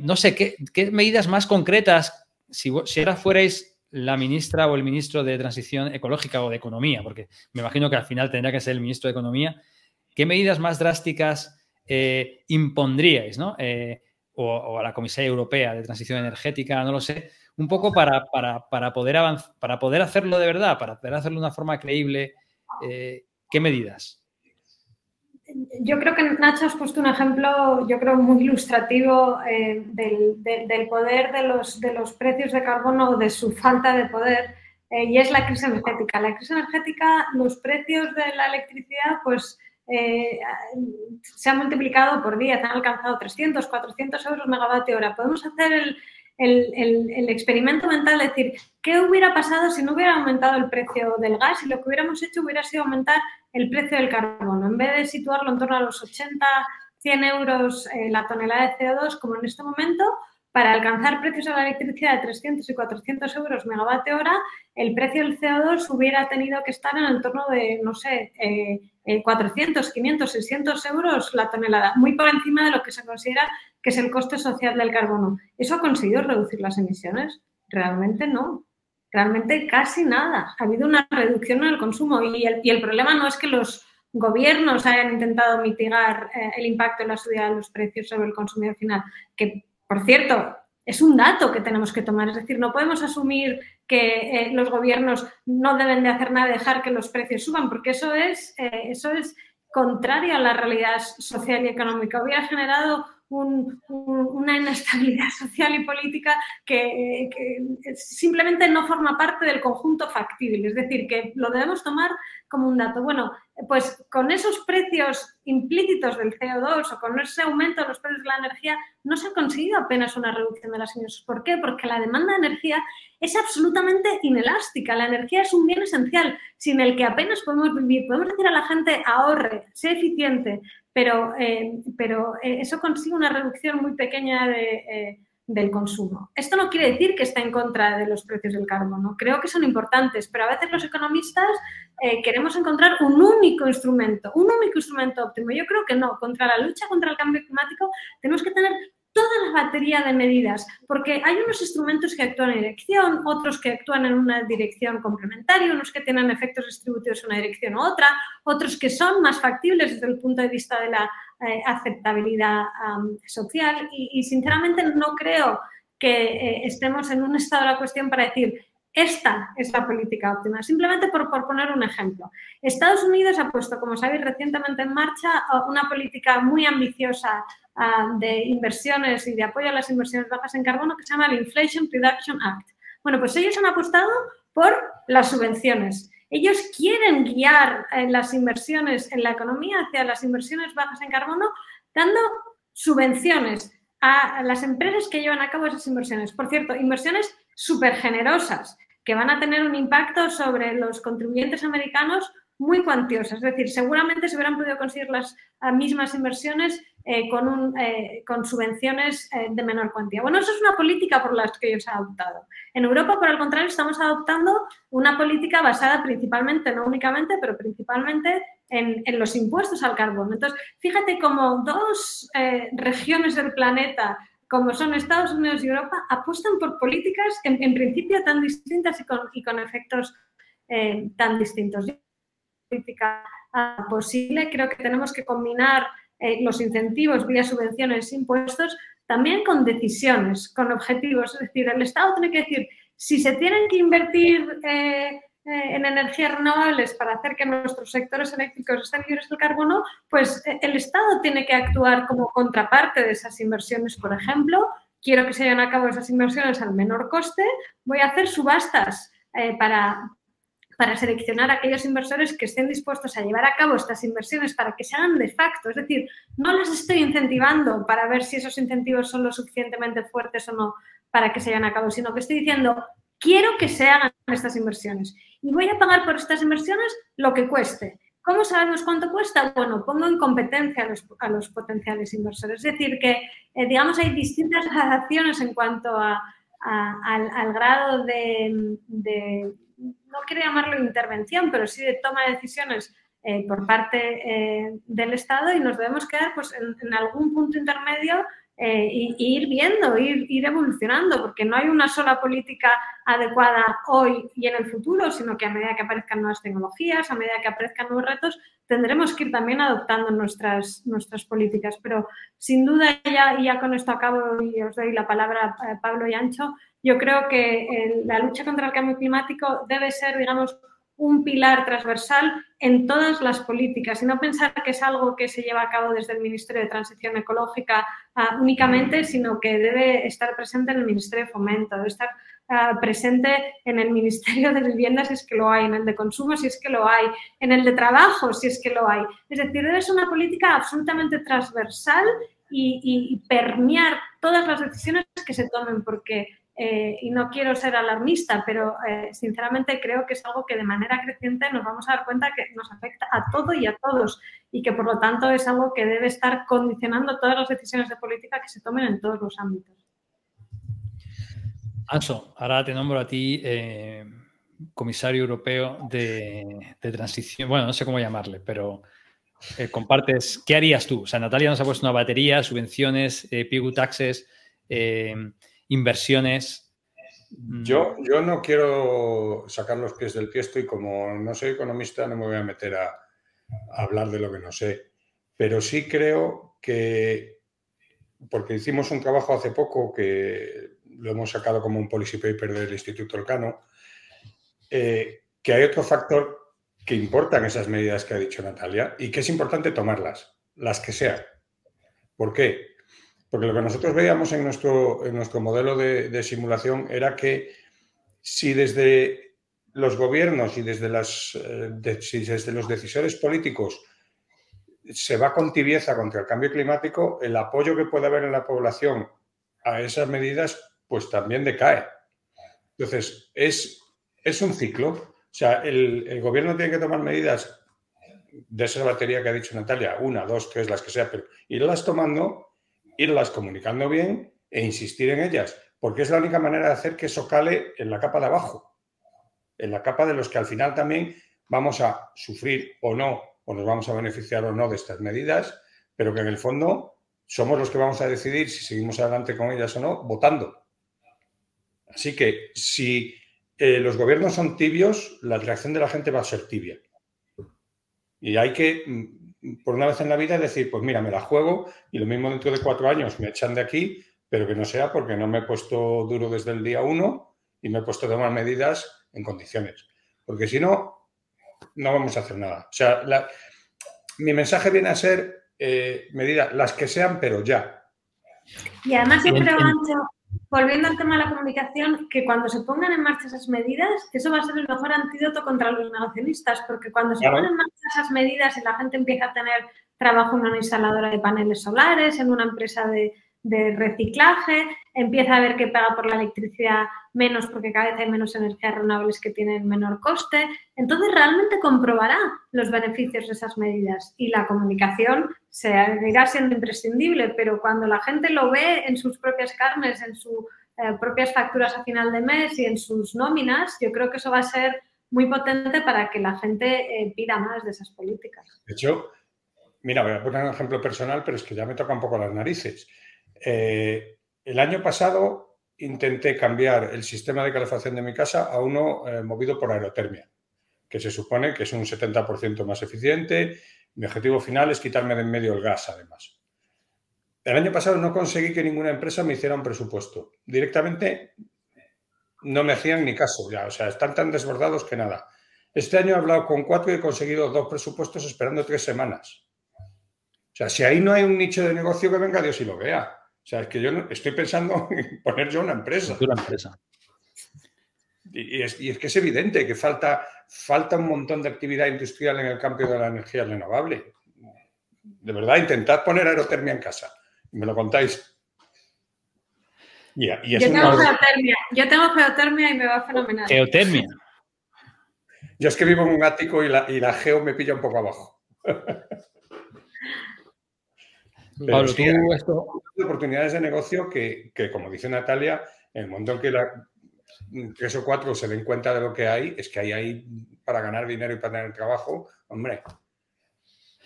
no sé, ¿qué, medidas más concretas, si, si, ahora fuerais la ministra o el ministro de Transición Ecológica o de Economía, porque me imagino que al final tendría que ser el ministro de Economía, ¿qué medidas más drásticas eh, impondríais, ¿no? Eh, o, a la Comisaría Europea de Transición Energética, no lo sé, un poco para, para, poder, para poder hacerlo de verdad, para poder hacerlo de una forma creíble, eh, ¿qué medidas? Yo creo que Nacho has puesto un ejemplo, yo creo, muy ilustrativo eh, del, poder de los, precios de carbono o de su falta de poder, eh, y es la crisis energética. La crisis energética, los precios de la electricidad, pues eh, se han multiplicado por 10, han alcanzado 300, 400 euros megavatio hora. Podemos hacer el, el, experimento mental, de decir, ¿qué hubiera pasado si no hubiera aumentado el precio del gas? Y lo que hubiéramos hecho hubiera sido aumentar el precio del carbono. En vez de situarlo en torno a los 80 100 euros la tonelada de CO2 como en este momento, para alcanzar precios de la electricidad de 300 y 400 euros megavatio hora, el precio del CO2 hubiera tenido que estar en el torno de, no sé, 400, 500, 600 euros la tonelada, muy por encima de lo que se considera que es el coste social del carbono. ¿Eso ha conseguido reducir las emisiones? Realmente no. Realmente casi nada. Ha habido una reducción en el consumo y el, problema no es que los gobiernos hayan intentado mitigar eh, el impacto de la subida de los precios sobre el consumidor final, que por cierto, es un dato que tenemos que tomar. Es decir, no podemos asumir que eh, los gobiernos no deben de hacer nada, dejar que los precios suban, porque eso es, eh, eso es contrario a la realidad social y económica. Hubiera generado una inestabilidad social y política que, que, simplemente no forma parte del conjunto factible. Es decir, que lo debemos tomar como un dato. Bueno, pues con esos precios implícitos del CO2 o con ese aumento de los precios de la energía, no se ha conseguido apenas una reducción de las emisiones. ¿Por qué? Porque la demanda de energía es absolutamente inelástica. La energía es un bien esencial sin el que apenas podemos vivir. Podemos decir a la gente ahorre, sea eficiente, pero, eh, pero eh, eso consigue una reducción muy pequeña de... Eh, del consumo. Esto no quiere decir que esté en contra de los precios del carbono. Creo que son importantes, pero a veces los economistas eh, queremos encontrar un único instrumento, un único instrumento óptimo. Yo creo que no. Contra la lucha contra el cambio climático tenemos que tener toda la batería de medidas, porque hay unos instrumentos que actúan en dirección, otros que actúan en una dirección complementaria, unos que tienen efectos distributivos en una dirección u otra, otros que son más factibles desde el punto de vista de la eh, aceptabilidad social y, sinceramente no creo que eh, estemos en un estado de la cuestión para decir esta es la política óptima. Simplemente por, por, poner un ejemplo. Estados Unidos ha puesto, como sabéis, recientemente en marcha una política muy ambiciosa de inversiones y de apoyo a las inversiones bajas en carbono que se llama el Inflation Reduction Act. Bueno, pues ellos han apostado por las subvenciones. Ellos quieren guiar las inversiones en la economía hacia las inversiones bajas en carbono, dando subvenciones a las empresas que llevan a cabo esas inversiones. Por cierto, inversiones súper generosas que van a tener un impacto sobre los contribuyentes americanos muy cuantiosas. Es decir, seguramente se hubieran podido conseguir las mismas inversiones eh, con, un, eh, con, subvenciones eh, de menor cuantía. Bueno, eso es una política por la que ellos han adoptado. En Europa, por el contrario, estamos adoptando una política basada principalmente, no únicamente, pero principalmente en, en los impuestos al carbono. Entonces, fíjate cómo dos regiones del planeta como son Estados Unidos y Europa, apuestan por políticas en, en principio tan distintas y con, y con efectos tan distintos. Política posible, creo que tenemos que combinar eh, los incentivos vía subvenciones, impuestos, también con decisiones, con objetivos. Es decir, el Estado tiene que decir, si se tienen que invertir eh, eh, en energías renovables para hacer que nuestros sectores eléctricos estén libres del carbono, pues el Estado tiene que actuar como contraparte de esas inversiones, por ejemplo. Quiero que se lleven a cabo esas inversiones al menor coste, voy a hacer subastas para, para seleccionar a aquellos inversores que estén dispuestos a llevar a cabo estas inversiones para que se hagan de facto. Es decir, no les estoy incentivando para ver si esos incentivos son lo suficientemente fuertes o no para que se lleven a cabo, sino que estoy diciendo, quiero que se hagan estas inversiones y voy a pagar por estas inversiones lo que cueste. ¿Cómo sabemos cuánto cuesta? Bueno, pongo en competencia a los, potenciales inversores. Es decir, que, eh, digamos, hay distintas gradaciones en cuanto a, al, grado de no quiero llamarlo intervención, pero sí de toma de decisiones eh, por parte eh, del Estado y nos debemos quedar pues, en, algún punto intermedio eh, y, ir viendo, ir, ir, evolucionando, porque no hay una sola política adecuada hoy y en el futuro, sino que a medida que aparezcan nuevas tecnologías, a medida que aparezcan nuevos retos, tendremos que ir también adoptando nuestras, nuestras políticas. Pero sin duda, ya, ya con esto acabo y os doy la palabra a Pablo y Ancho, yo creo que la lucha contra el cambio climático debe ser, digamos, un pilar transversal en todas las políticas y no pensar que es algo que se lleva a cabo desde el Ministerio de Transición Ecológica ah, únicamente, sino que debe estar presente en el Ministerio de Fomento, debe estar presente en el Ministerio de Vivienda si es que lo hay, en el de Consumo si es que lo hay, en el de Trabajo si es que lo hay. Es decir, ser una política absolutamente transversal y, y permear todas las decisiones que se tomen, porque eh, y no quiero ser alarmista, pero eh, sinceramente creo que es algo que de manera creciente nos vamos a dar cuenta que nos afecta a todo y a todos y que por lo tanto es algo que debe estar condicionando todas las decisiones de política que se tomen en todos los ámbitos. Anso, ahora te nombro a ti eh, comisario europeo de, transición, bueno, no sé cómo llamarle, pero compartes, ¿qué harías tú? O sea, Natalia nos ha puesto una batería, subvenciones, eh, PIGU taxes, inversiones. Mm. Yo, yo no quiero sacar los pies del tiesto y como no soy economista no me voy a meter a, hablar de lo que no sé. Pero sí creo que, porque hicimos un trabajo hace poco que lo hemos sacado como un policy paper del Instituto Elcano, eh, que hay otro factor que importa en esas medidas que ha dicho Natalia y que es importante tomarlas, las que sean. ¿Por qué? Porque lo que nosotros veíamos en nuestro, en nuestro modelo de, simulación era que si desde los gobiernos y desde, las, eh, desde los decisores políticos se va con tibieza contra el cambio climático, el apoyo que puede haber en la población a esas medidas, pues también decae. Entonces, es, es un ciclo. O sea, el, el, gobierno tiene que tomar medidas de esa batería que ha dicho Natalia, una, dos, tres, las que sea, pero irlas tomando irlas comunicando bien e insistir en ellas, porque es la única manera de hacer que eso cale en la capa de abajo, en la capa de los que al final también vamos a sufrir o no, o nos vamos a beneficiar o no de estas medidas, pero que en el fondo somos los que vamos a decidir si seguimos adelante con ellas o no, votando. Así que si eh, los gobiernos son tibios, la reacción de la gente va a ser tibia. Y hay que mm, por una vez en la vida decir, pues mira, me la juego y lo mismo dentro de cuatro años me echan de aquí, pero que no sea porque no me he puesto duro desde el día uno y me he puesto a tomar medidas en condiciones. Porque si no, no vamos a hacer nada. O sea, mi mensaje viene a ser eh, medidas, las que sean, pero ya. Y además siempre van volviendo al tema de la comunicación, que cuando se pongan en marcha esas medidas, eso va a ser el mejor antídoto contra los negacionistas, porque cuando se ponen en marcha esas medidas y la gente empieza a tener trabajo en una instaladora de paneles solares, en una empresa de, de reciclaje, empieza a ver que paga por la electricidad menos porque cada vez hay menos energías renovables que tienen menor coste. Entonces realmente comprobará los beneficios de esas medidas y la comunicación seguirá siendo imprescindible, pero cuando la gente lo ve en sus propias carnes, en sus eh, propias facturas a final de mes y en sus nóminas, yo creo que eso va a ser muy potente para que la gente eh, pida más de esas políticas. De hecho, mira, voy a poner un ejemplo personal, pero es que ya me toca un poco las narices. Eh, el año pasado intenté cambiar el sistema de calefacción de mi casa a uno eh, movido por aerotermia, que se supone que es un 70% más eficiente. Mi objetivo final es quitarme de en medio el gas, además. El año pasado no conseguí que ninguna empresa me hiciera un presupuesto. Directamente no me hacían ni caso ya, o sea, están tan desbordados que nada. Este año he hablado con cuatro y he conseguido dos presupuestos esperando tres semanas. O sea, si ahí no hay un nicho de negocio que venga Dios y lo vea. O sea, es que yo estoy pensando en poner yo una empresa. Una empresa. Y es, que es evidente que falta, falta un montón de actividad industrial en el campo de la energía renovable. De verdad, intentad poner aerotermia en casa. Me lo contáis. yo, tengo geotermia. yo tengo geotermia y me va fenomenal. Geotermia. Yo es que vivo en un ático y la, y la geo me pilla un poco abajo. Pablo, tú esto... oportunidades de negocio que, como dice Natalia, en el momento en que la, tres o cuatro se den cuenta de lo que hay, es que hay ahí para ganar dinero y para tener trabajo, hombre.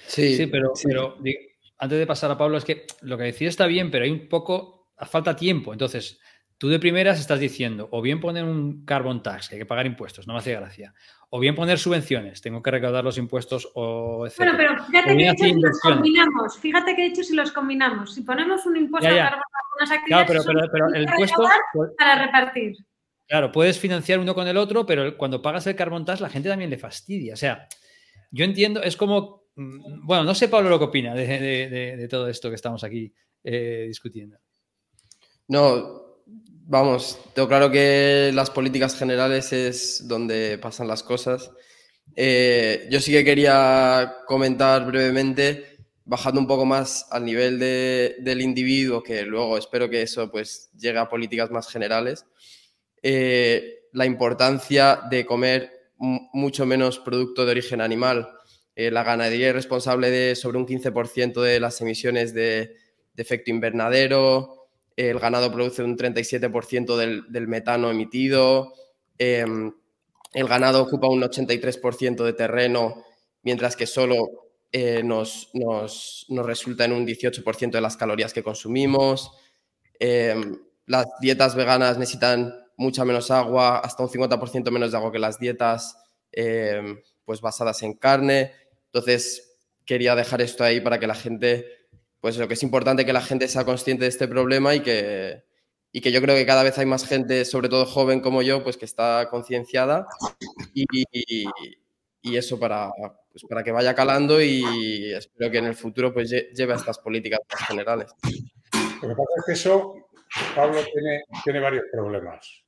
Sí, sí pero, pero antes de pasar a Pablo, es que lo que decía está bien, pero hay un poco, falta tiempo. Entonces, tú de primeras estás diciendo, o bien poner un carbon tax, que hay que pagar impuestos, no me hace gracia, o bien poner subvenciones, tengo que recaudar los impuestos o Bueno, pero fíjate que he dicho si los combinamos, fíjate que he dicho si los combinamos, si ponemos un impuesto a carbono a unas actividades, claro, pero, pero, el impuesto para repartir. Claro, puedes financiar uno con el otro, pero cuando pagas el carbon tax la gente también le fastidia. O sea, yo entiendo, es como, mm, bueno, no sé Pablo lo que opina de, todo esto que estamos aquí eh, discutiendo. No, vamos, tengo claro que las políticas generales es donde pasan las cosas. Eh, yo sí que quería comentar brevemente bajando un poco más al nivel del individuo, que luego espero que eso pues llegue a políticas más generales, eh, la importancia de comer mucho menos producto de origen animal. Eh, la ganadería es responsable de sobre un 15% de las emisiones de, efecto invernadero, el ganado produce un 37% del, del, metano emitido, em, el ganado ocupa un 83% de terreno, mientras que solo eh, nos, nos, nos, resulta en un 18% de las calorías que consumimos. Em, las dietas veganas necesitan mucha menos agua, hasta un 50% menos de agua que las dietas em, pues basadas en carne. Entonces, quería dejar esto ahí para que la gente, pues lo que es importante que la gente sea consciente de este problema y que, y que yo creo que cada vez hay más gente, sobre todo joven como yo, pues que está concienciada y, y, eso para, pues para que vaya calando y espero que en el futuro pues lleve a estas políticas más generales. Lo que pasa es que eso, Pablo, tiene, tiene varios problemas.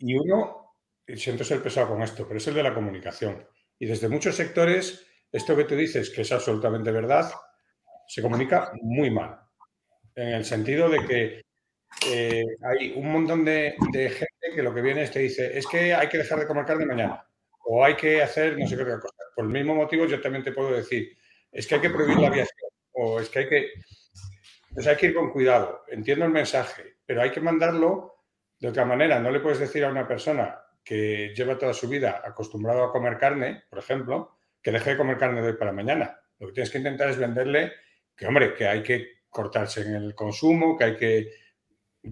Y uno, y siento ser pesado con esto, pero es el de la comunicación. Y desde muchos sectores, esto que tú dices, que es absolutamente verdad, se comunica muy mal. En el sentido de que eh, hay un montón de, gente que lo que viene es te dice, es que hay que dejar de comer carne mañana, o hay que hacer no sé qué otra cosa. Por el mismo motivo yo también te puedo decir, es que hay que prohibir la aviación, o es que hay que... Pues hay que ir con cuidado. Entiendo el mensaje, pero hay que mandarlo de otra manera. No le puedes decir a una persona que lleva toda su vida acostumbrado a comer carne, por ejemplo, que deje de comer carne de hoy para mañana. Lo que tienes que intentar es venderle que, hombre, que hay que cortarse en el consumo, que hay que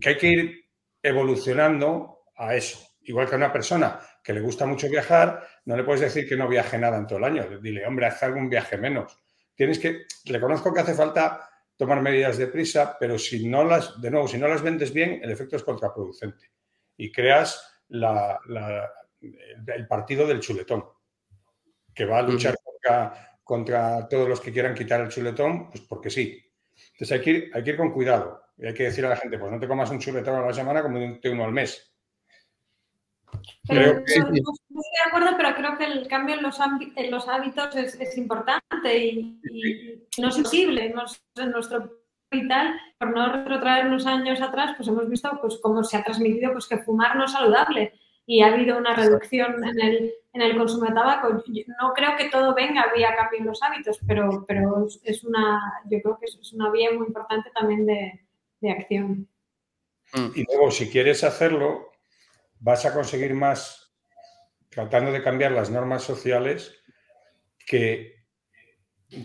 que hay que ir evolucionando a eso. Igual que a una persona que le gusta mucho viajar, no le puedes decir que no viaje nada en todo el año. Dile, hombre, haz algún viaje menos. Tienes que, reconozco que hace falta tomar medidas de prisa, pero si no las, de nuevo, si no las vendes bien, el efecto es contraproducente. Y creas la, el partido del chuletón, que va a luchar contra, contra, todos los que quieran quitar el chuletón, pues porque sí. Entonces hay que ir, hay que ir con cuidado. Y hay que decir a la gente, pues no te comas un chuletón a la semana, como uno al mes. Pero, estoy de acuerdo, pero creo que el cambio en los, en los hábitos es, importante y, no es posible. en nuestro vital, por no retrotraer unos años atrás, pues hemos visto pues, cómo se ha transmitido pues, que fumar no es saludable y ha habido una reducción en el, en el consumo de tabaco. no creo que todo venga vía cambio en los hábitos, pero, pero es una, yo creo que es una vía muy importante también de, de acción. Mm. Y luego, si quieres hacerlo, vas a conseguir más tratando de cambiar las normas sociales que,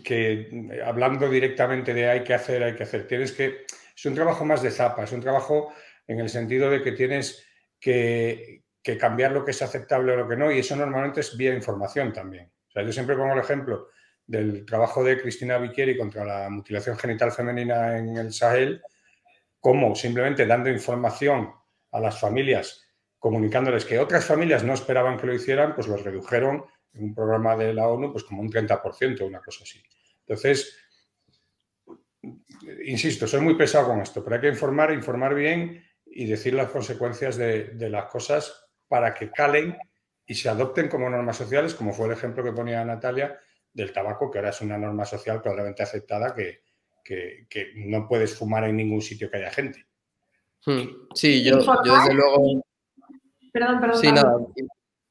que hablando directamente de hay que hacer, hay que hacer. Tienes que. Es un trabajo más de zapa, es un trabajo en el sentido de que tienes que, que cambiar lo que es aceptable o lo que no, y eso normalmente es vía información también. O sea, yo siempre pongo el ejemplo del trabajo de Cristina Vicchieri contra la mutilación genital femenina en el Sahel, como simplemente dando información a las familias, comunicándoles que otras familias no esperaban que lo hicieran, pues los redujeron en un programa de la ONU pues como un 30%, una cosa así. Entonces, insisto, soy muy pesado con esto, pero hay que informar, informar bien y decir las consecuencias de las cosas para que calen y se adopten como normas sociales, como fue el ejemplo que ponía Natalia del tabaco, que ahora es una norma social probablemente aceptada que, que, no puedes fumar en ningún sitio que haya gente. Hmm. Sí, yo, desde luego... Perdón, perdón. Sí, nada,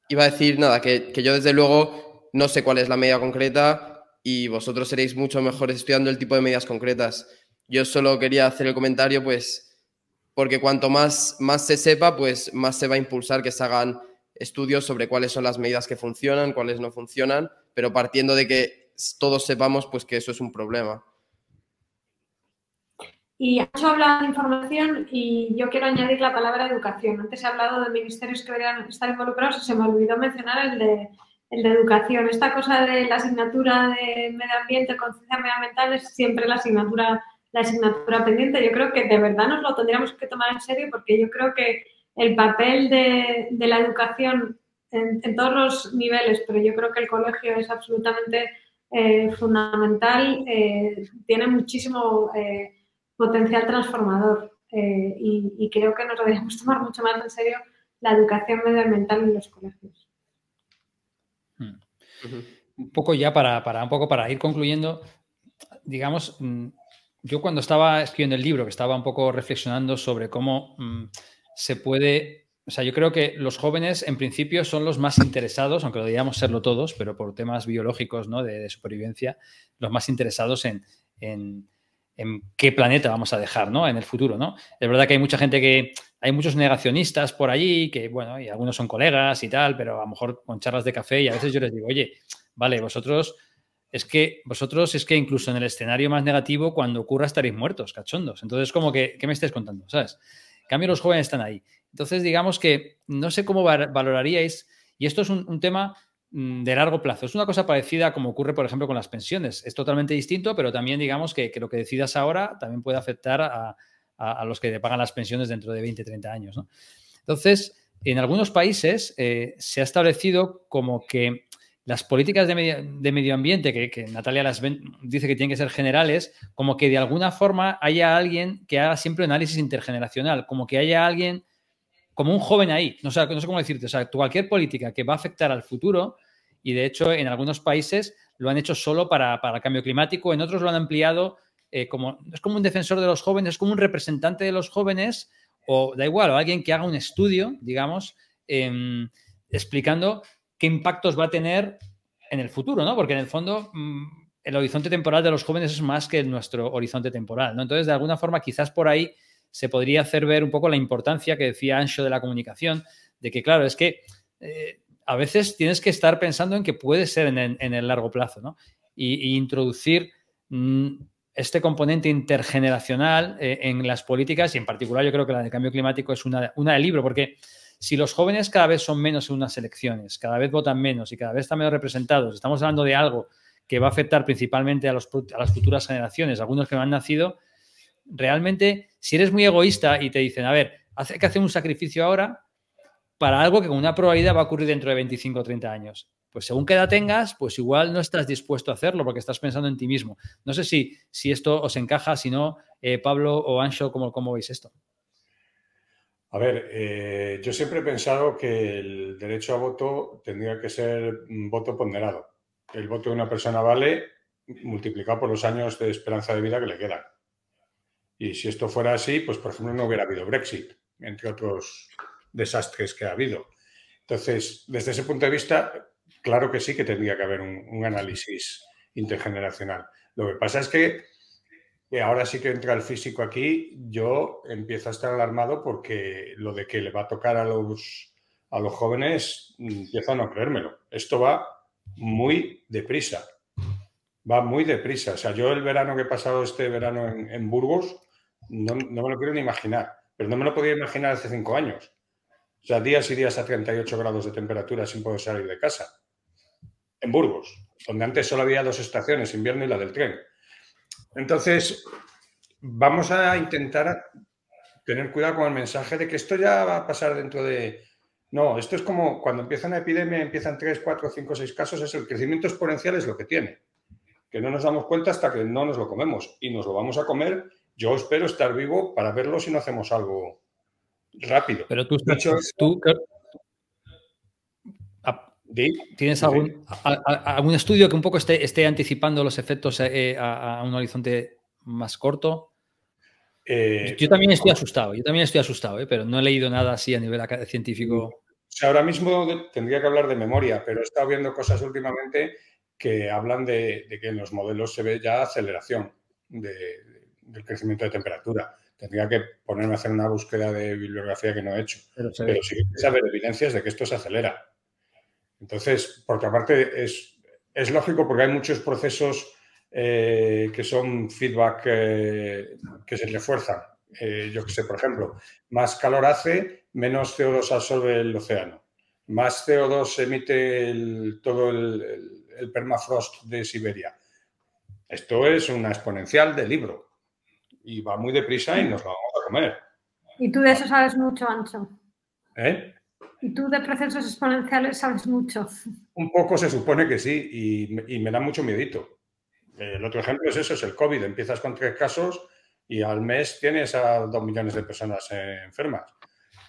iba a decir nada, que, yo desde luego no sé cuál es la medida concreta y vosotros seréis mucho mejores estudiando el tipo de medidas concretas. Yo solo quería hacer el comentario, pues, porque cuanto más, más se sepa, pues más se va a impulsar que se hagan estudios sobre cuáles son las medidas que funcionan, cuáles no funcionan, pero partiendo de que todos sepamos, pues que eso es un problema. Y has hablado de información y yo quiero añadir la palabra educación. Antes he hablado de ministerios que deberían estar involucrados y se me olvidó mencionar el de, el de educación. Esta cosa de la asignatura de medio ambiente, conciencia medioambiental es siempre la asignatura, la asignatura pendiente. Yo creo que de verdad nos lo tendríamos que tomar en serio porque yo creo que el papel de, la educación en, todos los niveles, pero yo creo que el colegio es absolutamente eh, fundamental, eh, tiene muchísimo... Eh, potencial transformador eh, y, creo que nos deberíamos tomar mucho más en serio la educación medioambiental en los colegios. Hmm. Un poco ya para, un poco para ir concluyendo, digamos, mm, yo cuando estaba escribiendo el libro, que estaba un poco reflexionando sobre cómo mm, se puede, o sea, yo creo que los jóvenes en principio son los más interesados, aunque lo deberíamos serlo todos, pero por temas biológicos, ¿no? De, supervivencia, los más interesados en, en, qué planeta vamos a dejar, ¿no? En el futuro, ¿no? Es verdad que hay mucha gente que, hay muchos negacionistas por allí, que, bueno, y algunos son colegas y tal, pero a lo mejor con charlas de café y a veces yo les digo, oye, vale, vosotros es que vosotros es que incluso en el escenario más negativo, cuando ocurra estaréis muertos, cachondos. Entonces, como que, ¿qué me estáis contando? ¿Sabes? En cambio, los jóvenes están ahí. Entonces, digamos que no sé cómo valoraríais, y esto es un, tema mm, de largo plazo. Es una cosa parecida como ocurre, por ejemplo, con las pensiones. Es totalmente distinto, pero también digamos que, lo que decidas ahora también puede afectar a, los que te pagan las pensiones dentro de 20, 30 años. Entonces, en algunos países eh, se ha establecido como que las políticas de medio, ambiente, que, Natalia dice que tienen que ser generales, como que de alguna forma haya alguien que haga siempre análisis intergeneracional, como que haya alguien, como un joven ahí, no sé, no sé cómo decirte, o sea, cualquier política que va a afectar al futuro, y de hecho en algunos países lo han hecho solo para, el cambio climático, en otros lo han ampliado eh, como, es como un defensor de los jóvenes, es como un representante de los jóvenes, o da igual, o alguien que haga un estudio, digamos, em, explicando qué impactos va a tener en el futuro, ¿no? Porque en el fondo mm, el horizonte temporal de los jóvenes es más que nuestro horizonte temporal, ¿no? Entonces, de alguna forma, quizás por ahí se podría hacer ver un poco la importancia que decía Ancho de la comunicación, de que, claro, es que eh, a veces tienes que estar pensando en que puede ser en el, largo plazo, ¿no? Y, introducir mm, este componente intergeneracional eh, en las políticas y en particular yo creo que la de cambio climático es una, una del libro, porque si los jóvenes cada vez son menos en unas elecciones, cada vez votan menos y cada vez están menos representados, estamos hablando de algo que va a afectar principalmente a, las futuras generaciones, algunos que no han nacido, realmente, si eres muy egoísta y te dicen, a ver, hay que hacer un sacrificio ahora para algo que con una probabilidad va a ocurrir dentro de 25 o 30 años. Pues según qué edad tengas, pues igual no estás dispuesto a hacerlo porque estás pensando en ti mismo. No sé si, si esto os encaja, si no, eh, Pablo o Ancho, ¿cómo, ¿cómo veis esto? A ver, eh, yo siempre he pensado que el derecho a voto tendría que ser un voto ponderado. El voto de una persona vale multiplicado por los años de esperanza de vida que le quedan. Y si esto fuera así, pues por ejemplo no hubiera habido Brexit, entre otros desastres que ha habido. Entonces, desde ese punto de vista, claro que sí que tendría que haber un análisis intergeneracional. Lo que pasa es que y ahora sí que entra el físico aquí, yo empiezo a estar alarmado porque lo de que le va a tocar a los, a los jóvenes, empiezo a no creérmelo. Esto va muy deprisa. Va muy deprisa. O sea, yo el verano que he pasado este verano en, Burgos, no, no, me lo quiero ni imaginar, pero no me lo podía imaginar hace cinco años. O sea, días y días a 38 grados de temperatura sin poder salir de casa. En Burgos, donde antes solo había dos estaciones, invierno y la del tren. Entonces, vamos a intentar tener cuidado con el mensaje de que esto ya va a pasar dentro de... No, esto es como cuando empieza una epidemia, empiezan 3, 4, 5, 6 casos, es el crecimiento exponencial es lo que tiene. Que no nos damos cuenta hasta que no nos lo comemos. Y nos lo vamos a comer. Yo espero estar vivo para verlo si no hacemos algo rápido. Pero tú, tú, ¿Tienes algún, algún, estudio que un poco esté, esté anticipando los efectos eh, a, un horizonte más corto? Eh, yo también estoy asustado, yo también estoy asustado, eh, pero no he leído nada así a nivel científico. ahora mismo tendría que hablar de memoria, pero he estado viendo cosas últimamente que hablan de, que en los modelos se ve ya aceleración del crecimiento de temperatura. Tendría que ponerme a hacer una búsqueda de bibliografía que no he hecho. Pero, sí que saber evidencias de que esto se acelera. Entonces, por otra parte, es, lógico porque hay muchos procesos eh, que son feedback eh, que se refuerzan. Eh, yo que sé, por ejemplo, más calor hace, menos CO2 absorbe el océano. Más CO2 emite todo el, el, permafrost de Siberia. Esto es una exponencial de libro y va muy deprisa y nos lo vamos a comer. Y tú de eso sabes mucho, Ancho. ¿Eh? Y tú de procesos exponenciales sabes mucho. Un poco se supone que sí, y, me da mucho miedito. El otro ejemplo es eso, es el COVID. Empiezas con tres casos y al mes tienes a dos millones de personas enfermas.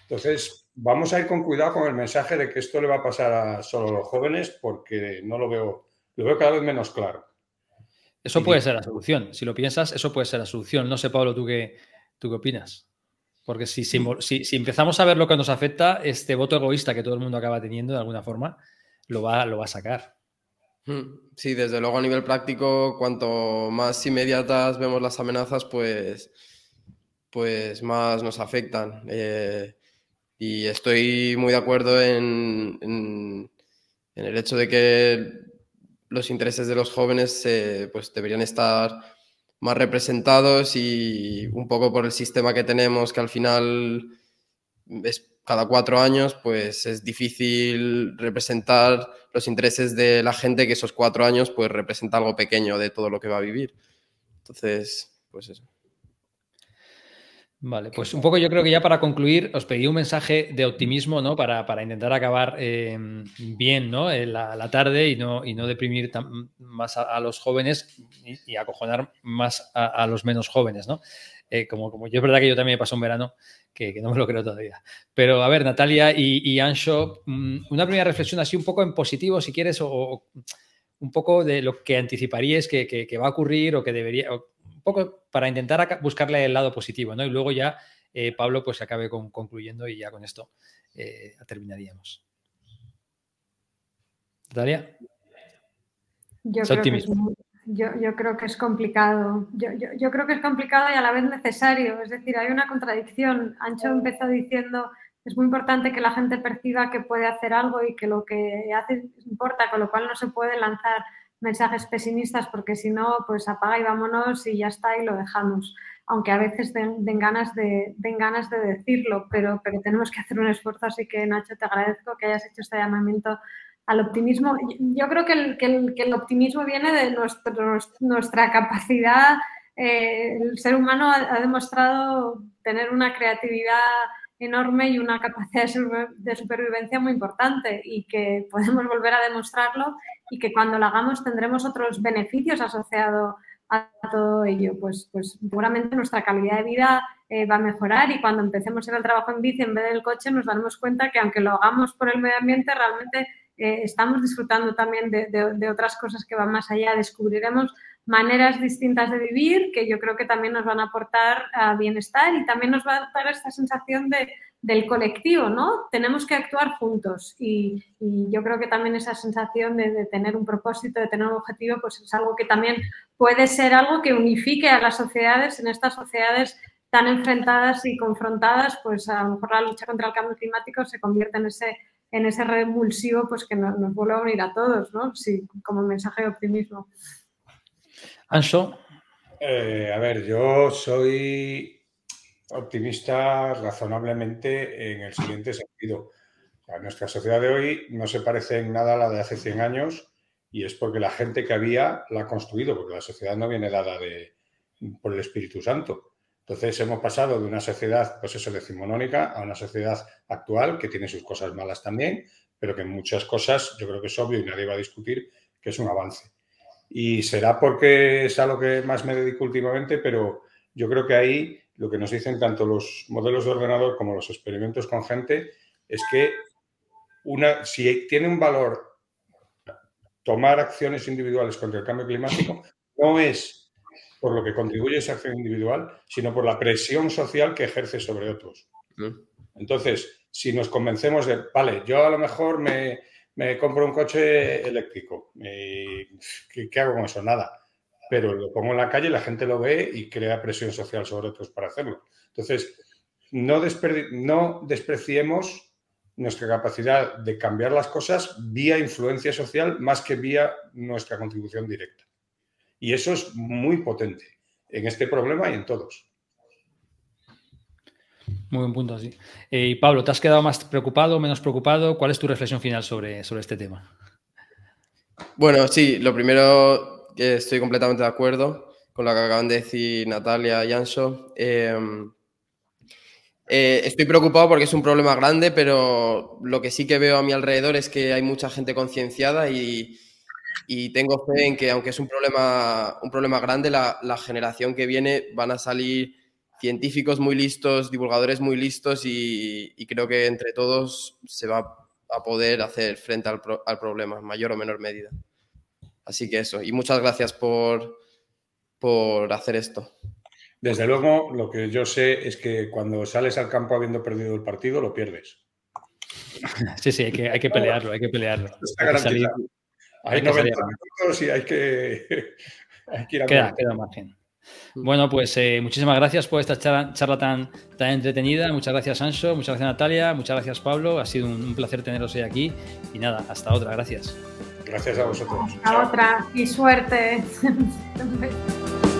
Entonces, vamos a ir con cuidado con el mensaje de que esto le va a pasar a solo los jóvenes porque no lo veo, lo veo cada vez menos claro. Eso puede ser la solución. Si lo piensas, eso puede ser la solución. No sé, Pablo, ¿tú qué, tú qué opinas? Porque si, si, si, empezamos a ver lo que nos afecta, este voto egoísta que todo el mundo acaba teniendo de alguna forma, lo va, lo va a sacar. Hmm. Sí, desde luego a nivel práctico, cuanto más inmediatas vemos las amenazas, pues, pues más nos afectan. Eh, y estoy muy de acuerdo en, en, el hecho de que los intereses de los jóvenes eh, pues deberían estar más representados y un poco por el sistema que tenemos, que al final es cada cuatro años, pues es difícil representar los intereses de la gente que esos cuatro años pues representa algo pequeño de todo lo que va a vivir. Entonces, pues eso. Vale, pues un poco yo creo que ya para concluir os pedí un mensaje de optimismo, ¿no? Para, intentar acabar eh, bien, ¿no? La, tarde y no, y no deprimir más a, los jóvenes y, acojonar más a, los menos jóvenes, ¿no? Eh, como, como yo es verdad que yo también he pasado un verano que, no me lo creo todavía. Pero a ver, Natalia y, y Ancho, mm, una primera reflexión así un poco en positivo, si quieres, o, un poco de lo que anticiparíais que, que, va a ocurrir o que debería poco para intentar buscarle el lado positivo, ¿no? Y luego ya eh, Pablo pues acabe concluyendo y ya con esto eh, terminaríamos. Dalia. Yo creo, que es yo, creo, que es complicado. Yo, creo que es complicado y a la vez necesario. Es decir, hay una contradicción. Ancho empezó diciendo es muy importante que la gente perciba que puede hacer algo y que lo que hace importa, con lo cual no se puede lanzar mensajes pesimistas porque si no, pues apaga y vámonos y ya está y lo dejamos. Aunque a veces den, ganas, de, den ganas de decirlo, pero, pero tenemos que hacer un esfuerzo. Así que Nacho, te agradezco que hayas hecho este llamamiento al optimismo. Yo creo que el, que el, optimismo viene de nuestro, nuestra capacidad. Eh, el ser humano ha, demostrado tener una creatividad enorme y una capacidad de supervivencia muy importante y que podemos volver a demostrarlo y que cuando lo hagamos tendremos otros beneficios asociados a todo ello. Pues, pues seguramente nuestra calidad de vida eh, va a mejorar y cuando empecemos ir al trabajo en bici en vez del coche nos daremos cuenta que aunque lo hagamos por el medio ambiente realmente eh, estamos disfrutando también de, de, otras cosas que van más allá. Descubriremos maneras distintas de vivir que yo creo que también nos van a aportar a bienestar y también nos va a dar esta sensación de, del colectivo, ¿no? Tenemos que actuar juntos y, yo creo que también esa sensación de, tener un propósito, de tener un objetivo, pues es algo que también puede ser algo que unifique a las sociedades en estas sociedades tan enfrentadas y confrontadas, pues a lo mejor la lucha contra el cambio climático se convierte en ese en ese revulsivo pues que nos, nos vuelve a unir a todos, ¿no? Sí, como mensaje de optimismo. Eh, a ver, yo soy optimista razonablemente en el siguiente sentido. nuestra sociedad de hoy no se parece en nada a la de hace 100 años y es porque la gente que había la ha construido, porque la sociedad no viene dada de, por el Espíritu Santo. Entonces hemos pasado de una sociedad, pues eso, decimonónica a una sociedad actual que tiene sus cosas malas también, pero que en muchas cosas yo creo que es obvio y nadie va a discutir que es un avance. Y será porque es a lo que más me dedico últimamente, pero yo creo que ahí lo que nos dicen tanto los modelos de ordenador como los experimentos con gente es que una, si tiene un valor tomar acciones individuales contra el cambio climático, no es por lo que contribuye esa acción individual, sino por la presión social que ejerce sobre otros. Entonces, si nos convencemos de, vale, yo a lo mejor me, compro un coche eléctrico, ¿qué, hago con eso? Nada. Pero lo pongo en la calle, la gente lo ve y crea presión social sobre otros para hacerlo. Entonces, no, no despreciemos nuestra capacidad de cambiar las cosas vía influencia social más que vía nuestra contribución directa. Y eso es muy potente en este problema y en todos. Muy buen punto, sí. Eh, Pablo, ¿te has quedado más preocupado menos preocupado? ¿Cuál es tu reflexión final sobre, sobre este tema? Bueno, sí, lo primero, que estoy completamente de acuerdo con lo que acaban de decir Natalia y Anso. Em, eh, estoy preocupado porque es un problema grande, pero lo que sí que veo a mi alrededor es que hay mucha gente concienciada y tengo fe en que, aunque es un problema, un problema grande, la, generación que viene van a salir científicos muy listos, divulgadores muy listos y, creo que entre todos se va a poder hacer frente al, problema, en mayor o menor medida. Así que eso, y muchas gracias por, por hacer esto. Desde luego, lo que yo sé es que cuando sales al campo habiendo perdido el partido, lo pierdes. Sí, sí, hay que, hay que pelearlo, hay que pelearlo. Está Hay que salir-. Hay hay que 90 salir. minutos y hay que, hay que ir a Queda, queda margen. Bueno, pues eh, muchísimas gracias por esta charla, charla tan, tan entretenida. Muchas gracias, Anso. Muchas gracias, Natalia. Muchas gracias, Pablo. Ha sido un, un placer teneros hoy aquí. Y nada, hasta otra. Gracias. Gracias a vosotros. Hasta otra y suerte.